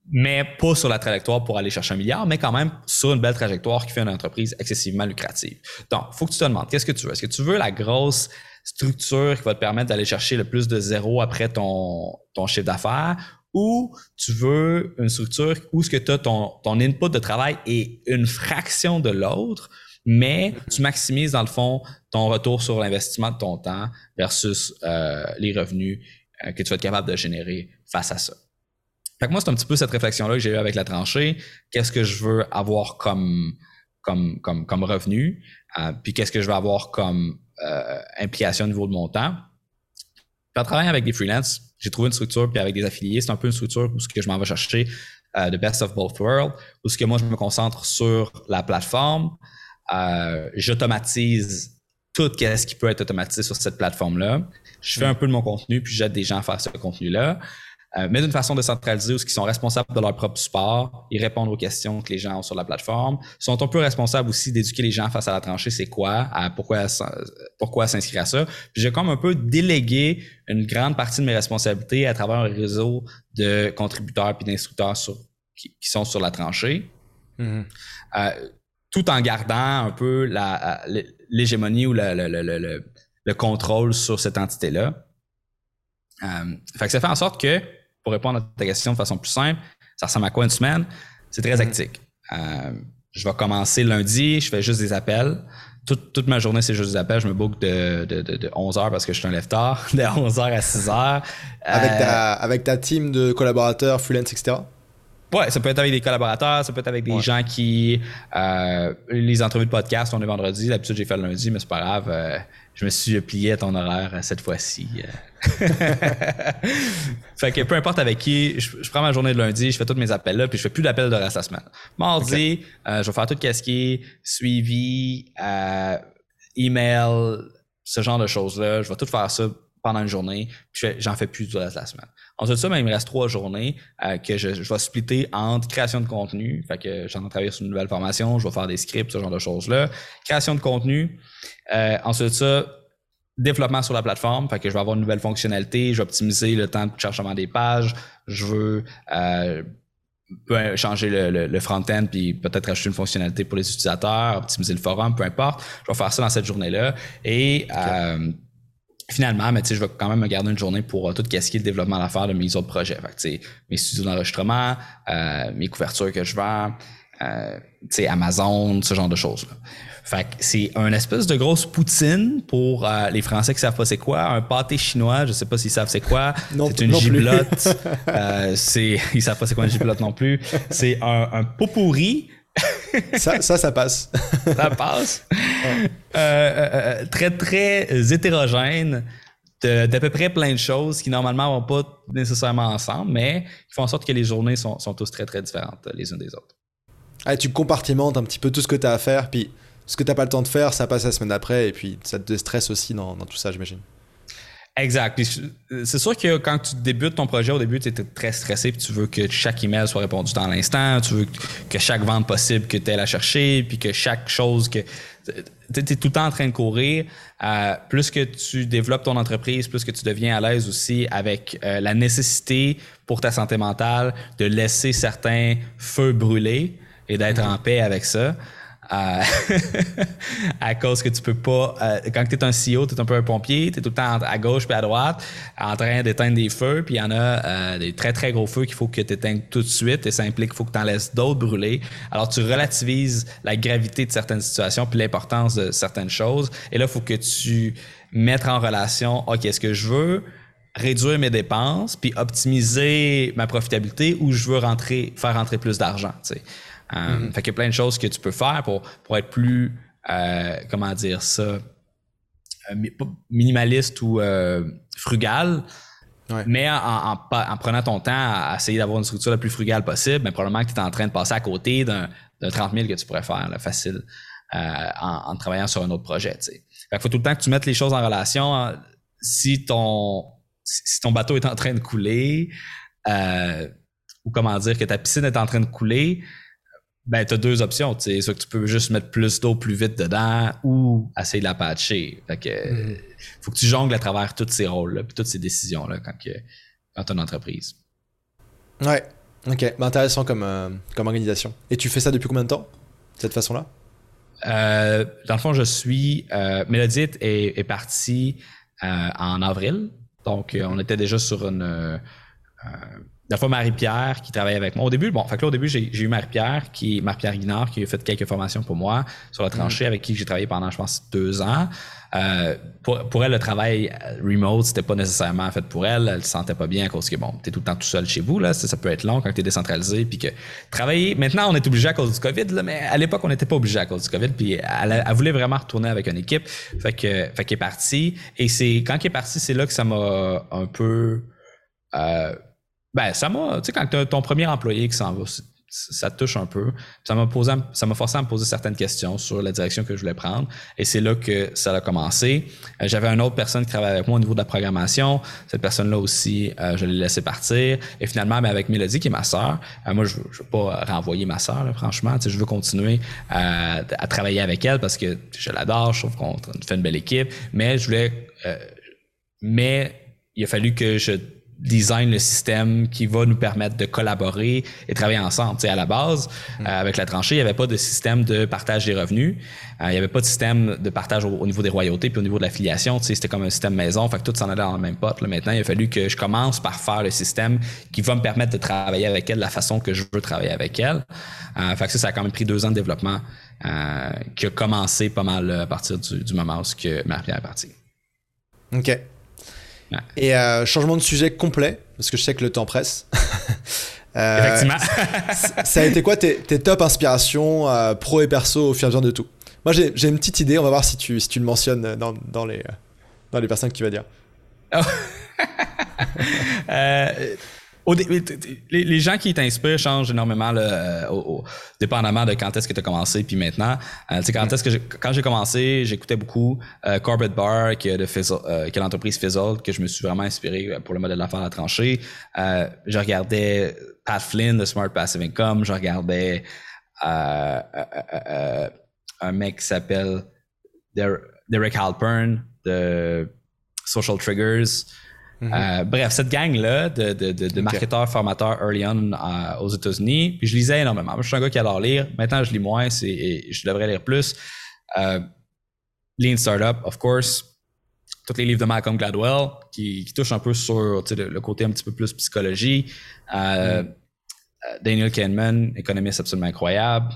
mais pas sur la trajectoire pour aller chercher un milliard, mais quand même sur une belle trajectoire qui fait une entreprise excessivement lucrative. Donc, il faut que tu te demandes, qu'est-ce que tu veux? Est-ce que tu veux la grosse structure qui va te permettre d'aller chercher le plus de zéro après ton, ton chiffre d'affaires? Ou tu veux une structure où ce que tu as ton, ton input de travail est une fraction de l'autre, mais mm-hmm. tu maximises dans le fond ton retour sur l'investissement de ton temps versus euh, les revenus euh, que tu vas être capable de générer face à ça. Fait que moi, c'est un petit peu cette réflexion-là que j'ai eue avec la tranchée. Qu'est-ce que je veux avoir comme, comme, comme, comme revenu? Euh, puis qu'est-ce que je veux avoir comme euh, implication au niveau de mon temps? Puis en travaillant avec des freelances, j'ai trouvé une structure, puis avec des affiliés, c'est un peu une structure où ce que je m'en vais chercher euh, the best of both worlds, où ce que moi je me concentre sur la plateforme, euh, j'automatise tout ce qui peut être automatisé sur cette plateforme-là. Je fais un peu de mon contenu, puis j'aide des gens à faire ce contenu-là. Euh, mais d'une façon décentralisée où ils sont responsables de leur propre support, ils répondent aux questions que les gens ont sur la plateforme, ils sont un peu responsables aussi d'éduquer les gens face à la tranchée, c'est quoi, à pourquoi pourquoi s'inscrire à ça. Puis j'ai comme un peu délégué une grande partie de mes responsabilités à travers un réseau de contributeurs puis d'instructeurs qui, sont sur la tranchée. Mm-hmm. Euh, tout en gardant un peu l'hégémonie ou le, contrôle sur cette entité-là. Euh, fait que ça fait en sorte que pour répondre à ta question de façon plus simple, ça ressemble à quoi une semaine? C'est très actif. Mm-hmm. Euh, je vais commencer lundi, je fais juste des appels. Toute, ma journée, c'est juste des appels. Je me book de, de, de, 11 h parce que je suis un lève tard, de 11 h à 6 h. Avec, ta, euh, avec ta team de collaborateurs, freelance, etc. Ouais, ça peut être avec des collaborateurs, ça peut être avec des gens qui. Euh, les entrevues de podcast, on est vendredi. D'habitude, j'ai fait le lundi, mais c'est pas grave. Euh, je me suis plié à ton horaire euh, cette fois-ci. fait que peu importe avec qui, je, prends ma journée de lundi, je fais tous mes appels là, puis je fais plus d'appels de reste la semaine. Mardi, je vais faire tout est suivi, email, ce genre de choses-là. Je vais tout faire ça pendant une journée, puis j'en fais plus du reste de la semaine. Ensuite ça, ben, il me reste trois journées euh, que je, je, vais splitter entre création de contenu, fait que j'en ai travaillé sur une nouvelle formation, je vais faire des scripts, ce genre de choses-là. Création de contenu. Euh, ensuite ça, développement sur la plateforme, fait que je vais avoir une nouvelle fonctionnalité, je vais optimiser le temps de chargement des pages, je veux euh, changer le, le, front-end puis peut-être ajouter une fonctionnalité pour les utilisateurs, optimiser le forum, peu importe. Je vais faire ça dans cette journée-là. Et euh, finalement, mais je vais quand même me garder une journée pour euh, tout casquer le développement d'affaires de mes autres projets. Fait mes studios d'enregistrement, euh, mes couvertures que je vends, euh, Amazon, ce genre de choses-là. Fait que c'est un espèce de grosse poutine pour euh, les Français qui savent pas c'est quoi, un pâté chinois, je sais pas s'ils savent c'est quoi. C'est une giblotte. euh, c'est ils savent pas c'est quoi une giblotte non plus. C'est un, un pot pourri ça, ça, ça passe. ça passe. très, très hétérogène d'à peu près plein de choses qui normalement vont pas nécessairement ensemble, mais qui font en sorte que les journées sont, sont tous très très différentes les unes des autres. Ah, tu compartimentes un petit peu tout ce que tu as à faire, puis ce que tu n'as pas le temps de faire, ça passe la semaine d'après, et puis ça te stresse aussi dans, dans tout ça, j'imagine. Exact. C'est sûr que quand tu débutes ton projet, au début, tu es très stressé, puis tu veux que chaque email soit répondu dans l'instant, tu veux que chaque vente possible que tu aies à chercher, puis que chaque chose que tu es tout le temps en train de courir. Euh, plus que tu développes ton entreprise, plus que tu deviens à l'aise aussi avec euh, la nécessité pour ta santé mentale de laisser certains feux brûler et d'être mm-hmm. en paix avec ça. À cause que tu peux pas. Euh, quand tu es un CEO, tu es un peu un pompier, tu es tout le temps à gauche puis à droite en train d'éteindre des feux, puis il y en a euh, des très très gros feux qu'il faut que tu éteignes tout de suite et ça implique qu'il faut que tu en laisses d'autres brûler. Alors tu relativises la gravité de certaines situations puis l'importance de certaines choses. Et là, il faut que tu mettes en relation, OK, est-ce que je veux réduire mes dépenses puis optimiser ma profitabilité ou je veux rentrer, faire rentrer plus d'argent, tu sais? Euh, mm-hmm. Fait qu'il y a plein de choses que tu peux faire pour, pour être plus, euh, comment dire ça, euh, minimaliste ou frugal. Mais en, en, prenant ton temps à essayer d'avoir une structure la plus frugale possible, mais probablement que tu es en train de passer à côté d'un 30 000 que tu pourrais faire facile en, travaillant sur un autre projet. Fait qu'il faut tout le temps que tu mettes les choses en relation. Si ton, si ton bateau est en train de couler, ou comment dire que ta piscine est en train de couler, ben, tu as deux options. Tu sais, que tu peux juste mettre plus d'eau plus vite dedans ou essayer de la patcher. Fait que, mm-hmm. faut que tu jongles à travers tous ces rôles-là puis toutes ces décisions-là quand, tu as une entreprise. Ouais. Ok. Ben, intéressant comme, euh, comme organisation. Et tu fais ça depuis combien de temps, de cette façon-là? Euh, dans le fond, je suis. Euh, Mélodite est, est partie euh, en avril. Donc, on était déjà sur une la fois Marie-Pierre qui travaille avec moi. Au début, bon, fait que là, au début, j'ai eu Marie-Pierre, qui Marie-Pierre Guinard, qui a fait quelques formations pour moi sur la tranchée, mm. avec qui j'ai travaillé pendant, je pense, deux ans. Euh, pour, elle, le travail remote, c'était pas nécessairement fait pour elle. Elle se sentait pas bien à cause que, bon, t'es tout le temps tout seul chez vous, là. Ça, peut être long quand t'es décentralisé, puis que travailler. Maintenant, on est obligé à cause du COVID, là, mais à l'époque, on n'était pas obligé à cause du COVID, puis elle, voulait vraiment retourner avec une équipe. Fait que, fait qu'elle est partie. Et c'est, quand elle est partie, c'est là que ça m'a un peu, euh, ben, ça m'a, tu sais, quand tu as ton premier employé qui s'en va, ça te touche un peu. Ça m'a posé, ça m'a forcé à me poser certaines questions sur la direction que je voulais prendre. Et c'est là que ça a commencé. Euh, j'avais une autre personne qui travaillait avec moi au niveau de la programmation. Cette personne-là aussi, euh, je l'ai laissé partir. Et finalement, ben, avec Mélodie, qui est ma sœur, euh, moi, je ne veux pas renvoyer ma sœur, franchement. Tu je veux continuer à, travailler avec elle parce que je l'adore. Je trouve qu'on fait une belle équipe. Mais je voulais, mais il a fallu que je design le système qui va nous permettre de collaborer et travailler ensemble. Tu à la base, mm. euh, avec la tranchée, il n'y avait pas de système de partage des revenus. Euh, il n'y avait pas de système de partage au, niveau des royautés puis au niveau de l'affiliation. Tu sais, c'était comme un système maison. Fait que tout s'en allait dans le même pot. Là. Maintenant, il a fallu que je commence par faire le système qui va me permettre de travailler avec elle de la façon que je veux travailler avec elle. Euh, fait que ça, ça a quand même pris deux ans de développement qui a commencé pas mal à partir du, moment où que Marie-Pierre est partie. OK. Et euh, changement de sujet complet, parce que je sais que le temps presse. euh, Effectivement. ça a été quoi tes, tes top inspirations euh, pro et perso au fur et à mesure de tout? Moi, j'ai une petite idée, on va voir si tu, si tu le mentionnes dans, dans, les, dans les personnes que tu vas dire. Oh. les, gens qui t'inspirent changent énormément euh, dépendamment de quand est-ce que tu as commencé puis maintenant. Euh, quand est-ce que quand j'ai commencé, j'écoutais beaucoup euh, Corbett Barr qui est de euh, qui l'entreprise Fizzle que je me suis vraiment inspiré pour le modèle d'affaires à la tranchée. je regardais Pat Flynn de Smart Passive Income, je regardais un mec qui s'appelle Derek Halpern de Social Triggers. Mm-hmm. Euh, bref, cette gang-là de, de, de, marketeurs, formateurs early on euh, aux États-Unis, puis je lisais énormément. Moi, je suis un gars qui adore lire. Maintenant, je lis moins, et je devrais lire plus. Euh, Lean Startup, of course. Tous les livres de Malcolm Gladwell qui, qui touchent un peu sur le, côté un petit peu plus psychologie. Daniel Kahneman, économiste absolument incroyable.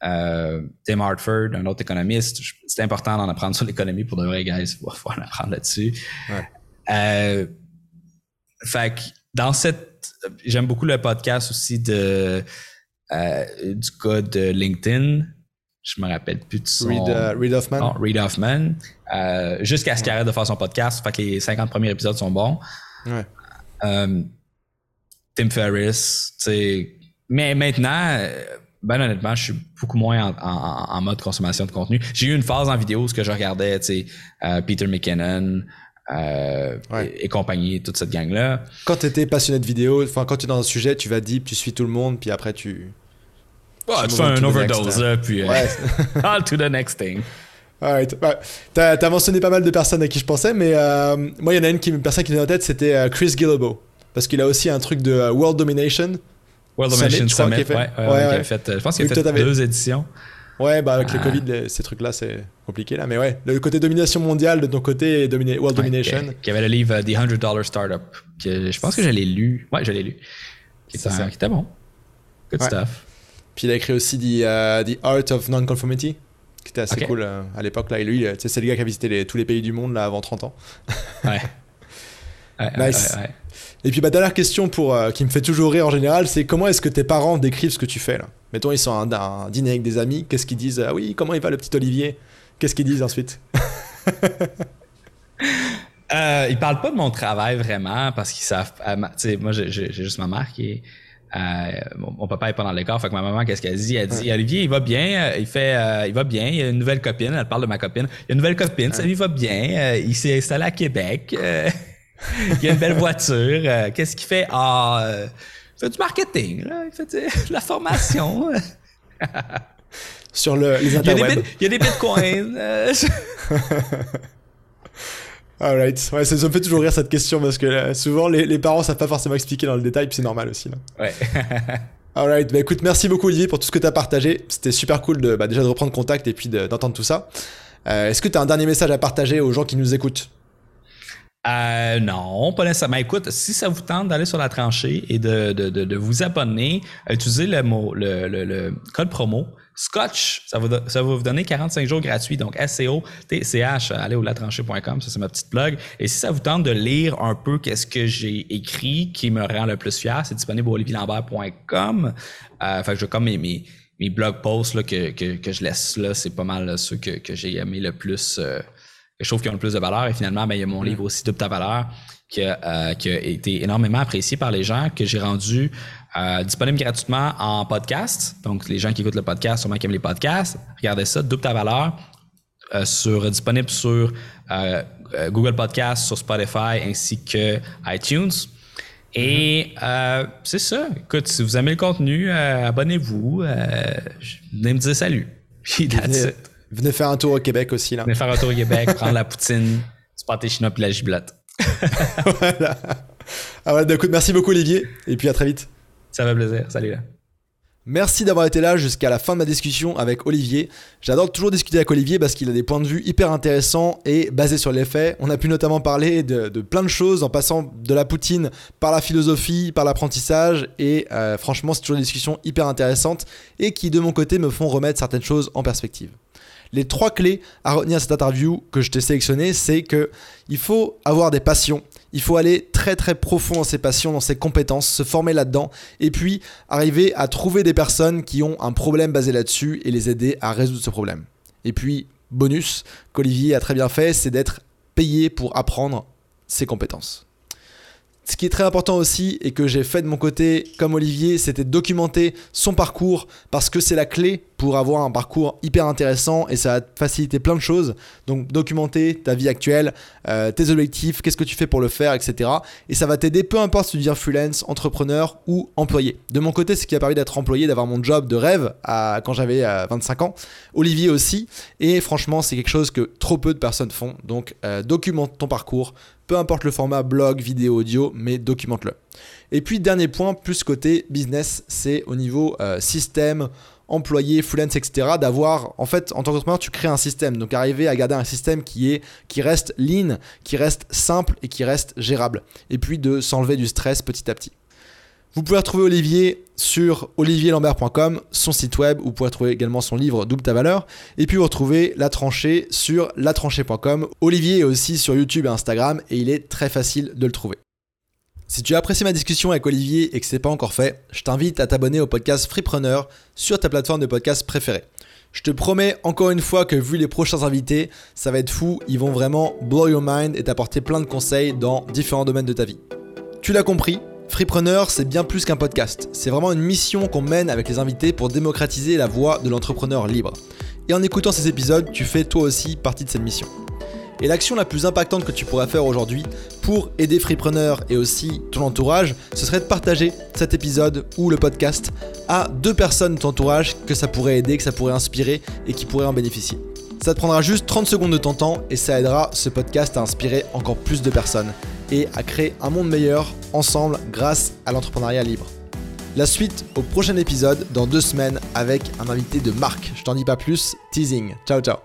Tim Hartford, un autre économiste. C'est important d'en apprendre sur l'économie pour de vrais guys. Il faut en apprendre là-dessus. Ouais. Euh, fait que dans cette. J'aime beaucoup le podcast aussi de du gars de LinkedIn. Je me rappelle plus de son. Reed, Reed Hoffman. Non, Reed Hoffman. Jusqu'à ce qu'il arrête de faire son podcast. Fait que les 50 premiers épisodes sont bons. Ouais. Tim Ferriss. Mais maintenant, ben honnêtement, je suis beaucoup moins en, mode consommation de contenu. J'ai eu une phase en vidéo où ce que je regardais, tu sais, euh, Peter McKinnon euh, et, compagnie, toute cette gang-là. Quand tu étais passionné de vidéo, enfin quand tu es dans un sujet, tu vas deep, tu suis tout le monde, puis après tu... Ouais, tu, fais un overdose, là, puis... Euh, ouais. on to the next thing. Alright. Ouais. T'as as mentionné pas mal de personnes à qui je pensais, mais moi, il y en a une, qui, une personne qui me vient en tête, c'était Chris Gillibo. Parce qu'il a aussi un truc de World Domination. World Domination Summit, ouais, ouais, fait, je pense qu'il a fait deux éditions. Ouais, bah avec le ah. Covid, ces trucs-là, c'est compliqué là. Mais ouais, le côté domination mondiale de ton côté, World Domination. Qui avait le livre uh, The $100 Startup. Que je pense que je l'ai lu. Ouais, je l'ai lu. Qui était, qui était bon. Good stuff. Puis il a écrit aussi The, uh, The Art of Non-Conformity, qui était assez cool uh, à l'époque. là. Et lui, c'est le gars qui a visité tous les pays du monde là, avant 30 ans. ouais. nice. Et puis ma dernière question pour, euh, qui me fait toujours rire en général, c'est comment est-ce que tes parents décrivent ce que tu fais là? Mettons, ils sont à un, dîner avec des amis, qu'est-ce qu'ils disent? Ah oui, comment il va le petit Olivier? Qu'est-ce qu'ils disent ensuite? Euh, Ils parlent pas de mon travail vraiment parce qu'ils savent. Euh, tu moi, j'ai juste ma mère qui est. Euh, mon, papa est pas dans l'écart, fait que ma maman, qu'est-ce qu'elle dit? Elle dit, Olivier, il va bien, il fait, il va bien, il a une nouvelle copine, elle parle de ma copine, il a une nouvelle copine, ça lui va bien, il s'est installé à Québec, il a une belle voiture. Euh, qu'est-ce qu'il fait? Ah, euh, fait du marketing, il fait de la formation. Sur le, les interwebs. Il y a des, bitcoins. Euh. Alright. Ouais, ça, me fait toujours rire cette question parce que souvent les, les, parents savent pas forcément expliquer dans le détail, puis c'est normal aussi. Là. Ouais. Alright. Bah écoute, merci beaucoup Olivier pour tout ce que tu as partagé. C'était super cool de, bah, déjà de reprendre contact et puis d'entendre tout ça. Est-ce que tu as un dernier message à partager aux gens qui nous écoutent? Euh, non, pas nécessairement. Écoute, si ça vous tente d'aller sur la tranchée et de, de, de, vous abonner, utilisez le, mot, le, le, code promo Scotch, ça va, ça va vous donner 45 jours gratuits. Donc, SCO, TCH, allez au latranchée.com, ça c'est ma petite blog. Et si ça vous tente de lire un peu qu'est-ce que j'ai écrit qui me rend le plus fier, c'est disponible au olivierlambert.com. Euh, fait que je comme mes, mes, mes blog posts là, que, que, que je laisse là, c'est pas mal ceux que, que j'ai aimé le plus. Euh, je trouve qu'ils ont le plus de valeur. Et finalement, ben, il y a mon mm. livre aussi, Double ta valeur, qui a, euh, qui a, été énormément apprécié par les gens, que j'ai rendu euh, disponible gratuitement en podcast. Donc, les gens qui écoutent le podcast, sûrement qui aiment les podcasts, regardez ça, Double ta valeur, euh, sur, disponible sur Google Podcast, sur Spotify ainsi que iTunes. Et mm-hmm. c'est ça. Écoute, si vous aimez le contenu, abonnez-vous. venez me dire salut. Puis that's it. Venez faire un tour au Québec aussi. Là. Venez faire un tour au Québec, prendre la poutine, du pâté chinois puis la giblotte. voilà. Ah ouais, écoute, merci beaucoup Olivier, et puis à très vite. Ça fait plaisir. Salut là. Merci d'avoir été là jusqu'à la fin de ma discussion avec Olivier. J'adore toujours discuter avec Olivier parce qu'il a des points de vue hyper intéressants et basés sur les faits. On a pu notamment parler de, plein de choses en passant de la poutine par la philosophie, par l'apprentissage et euh, franchement c'est toujours des discussions hyper intéressantes et qui de mon côté me font remettre certaines choses en perspective. Les trois clés à retenir de cette interview que je t'ai sélectionné, c'est que il faut avoir des passions. Il faut aller très très profond dans ses passions, dans ses compétences, se former là-dedans, et puis arriver à trouver des personnes qui ont un problème basé là-dessus et les aider à résoudre ce problème. Et puis, bonus qu'Olivier a très bien fait, c'est d'être payé pour apprendre ses compétences. Ce qui est très important aussi et que j'ai fait de mon côté comme Olivier, c'était documenter son parcours parce que c'est la clé pour avoir un parcours hyper intéressant et ça va faciliter plein de choses. Donc documenter ta vie actuelle, euh, tes objectifs, qu'est-ce que tu fais pour le faire, etc. Et ça va t'aider peu importe si tu deviens freelance, entrepreneur ou employé. De mon côté, ce qui a permis d'être employé, d'avoir mon job de rêve à, quand j'avais 25 euh, ans. Olivier aussi. Et franchement, c'est quelque chose que trop peu de personnes font. Donc euh, documente ton parcours, peu importe le format blog, vidéo, audio, mais documente-le. Et puis dernier point, plus côté business, c'est au niveau système, employé, freelance, etc. D'avoir, en fait, en tant qu'entrepreneur, tu crées un système. Donc arriver à garder un système qui est, qui reste lean, qui reste simple et qui reste gérable. Et puis de s'enlever du stress petit à petit. Vous pouvez retrouver Olivier sur olivierlambert.com, son site web, vous pouvez retrouver également son livre Double ta valeur, et puis vous retrouvez La Tranchée sur latranchée.com. Olivier est aussi sur YouTube et Instagram, et il est très facile de le trouver. Si tu as apprécié ma discussion avec Olivier et que ce n'est pas encore fait, je t'invite à t'abonner au podcast Freepreneur sur ta plateforme de podcast préférée. Je te promets encore une fois que vu les prochains invités, ça va être fou, ils vont vraiment blow your mind et t'apporter plein de conseils dans différents domaines de ta vie. Tu l'as compris, Freepreneur, c'est bien plus qu'un podcast. C'est vraiment une mission qu'on mène avec les invités pour démocratiser la voix de l'entrepreneur libre. Et en écoutant ces épisodes, tu fais toi aussi partie de cette mission. Et l'action la plus impactante que tu pourrais faire aujourd'hui pour aider Freepreneur et aussi ton entourage, ce serait de partager cet épisode ou le podcast à deux personnes de ton entourage que ça pourrait aider, que ça pourrait inspirer et qui pourraient en bénéficier. Ça te prendra juste 30 secondes de ton temps et ça aidera ce podcast à inspirer encore plus de personnes et à créer un monde meilleur ensemble grâce à l'entrepreneuriat libre. La suite au prochain épisode dans deux semaines avec un invité de marque. Je t'en dis pas plus, teasing. Ciao ciao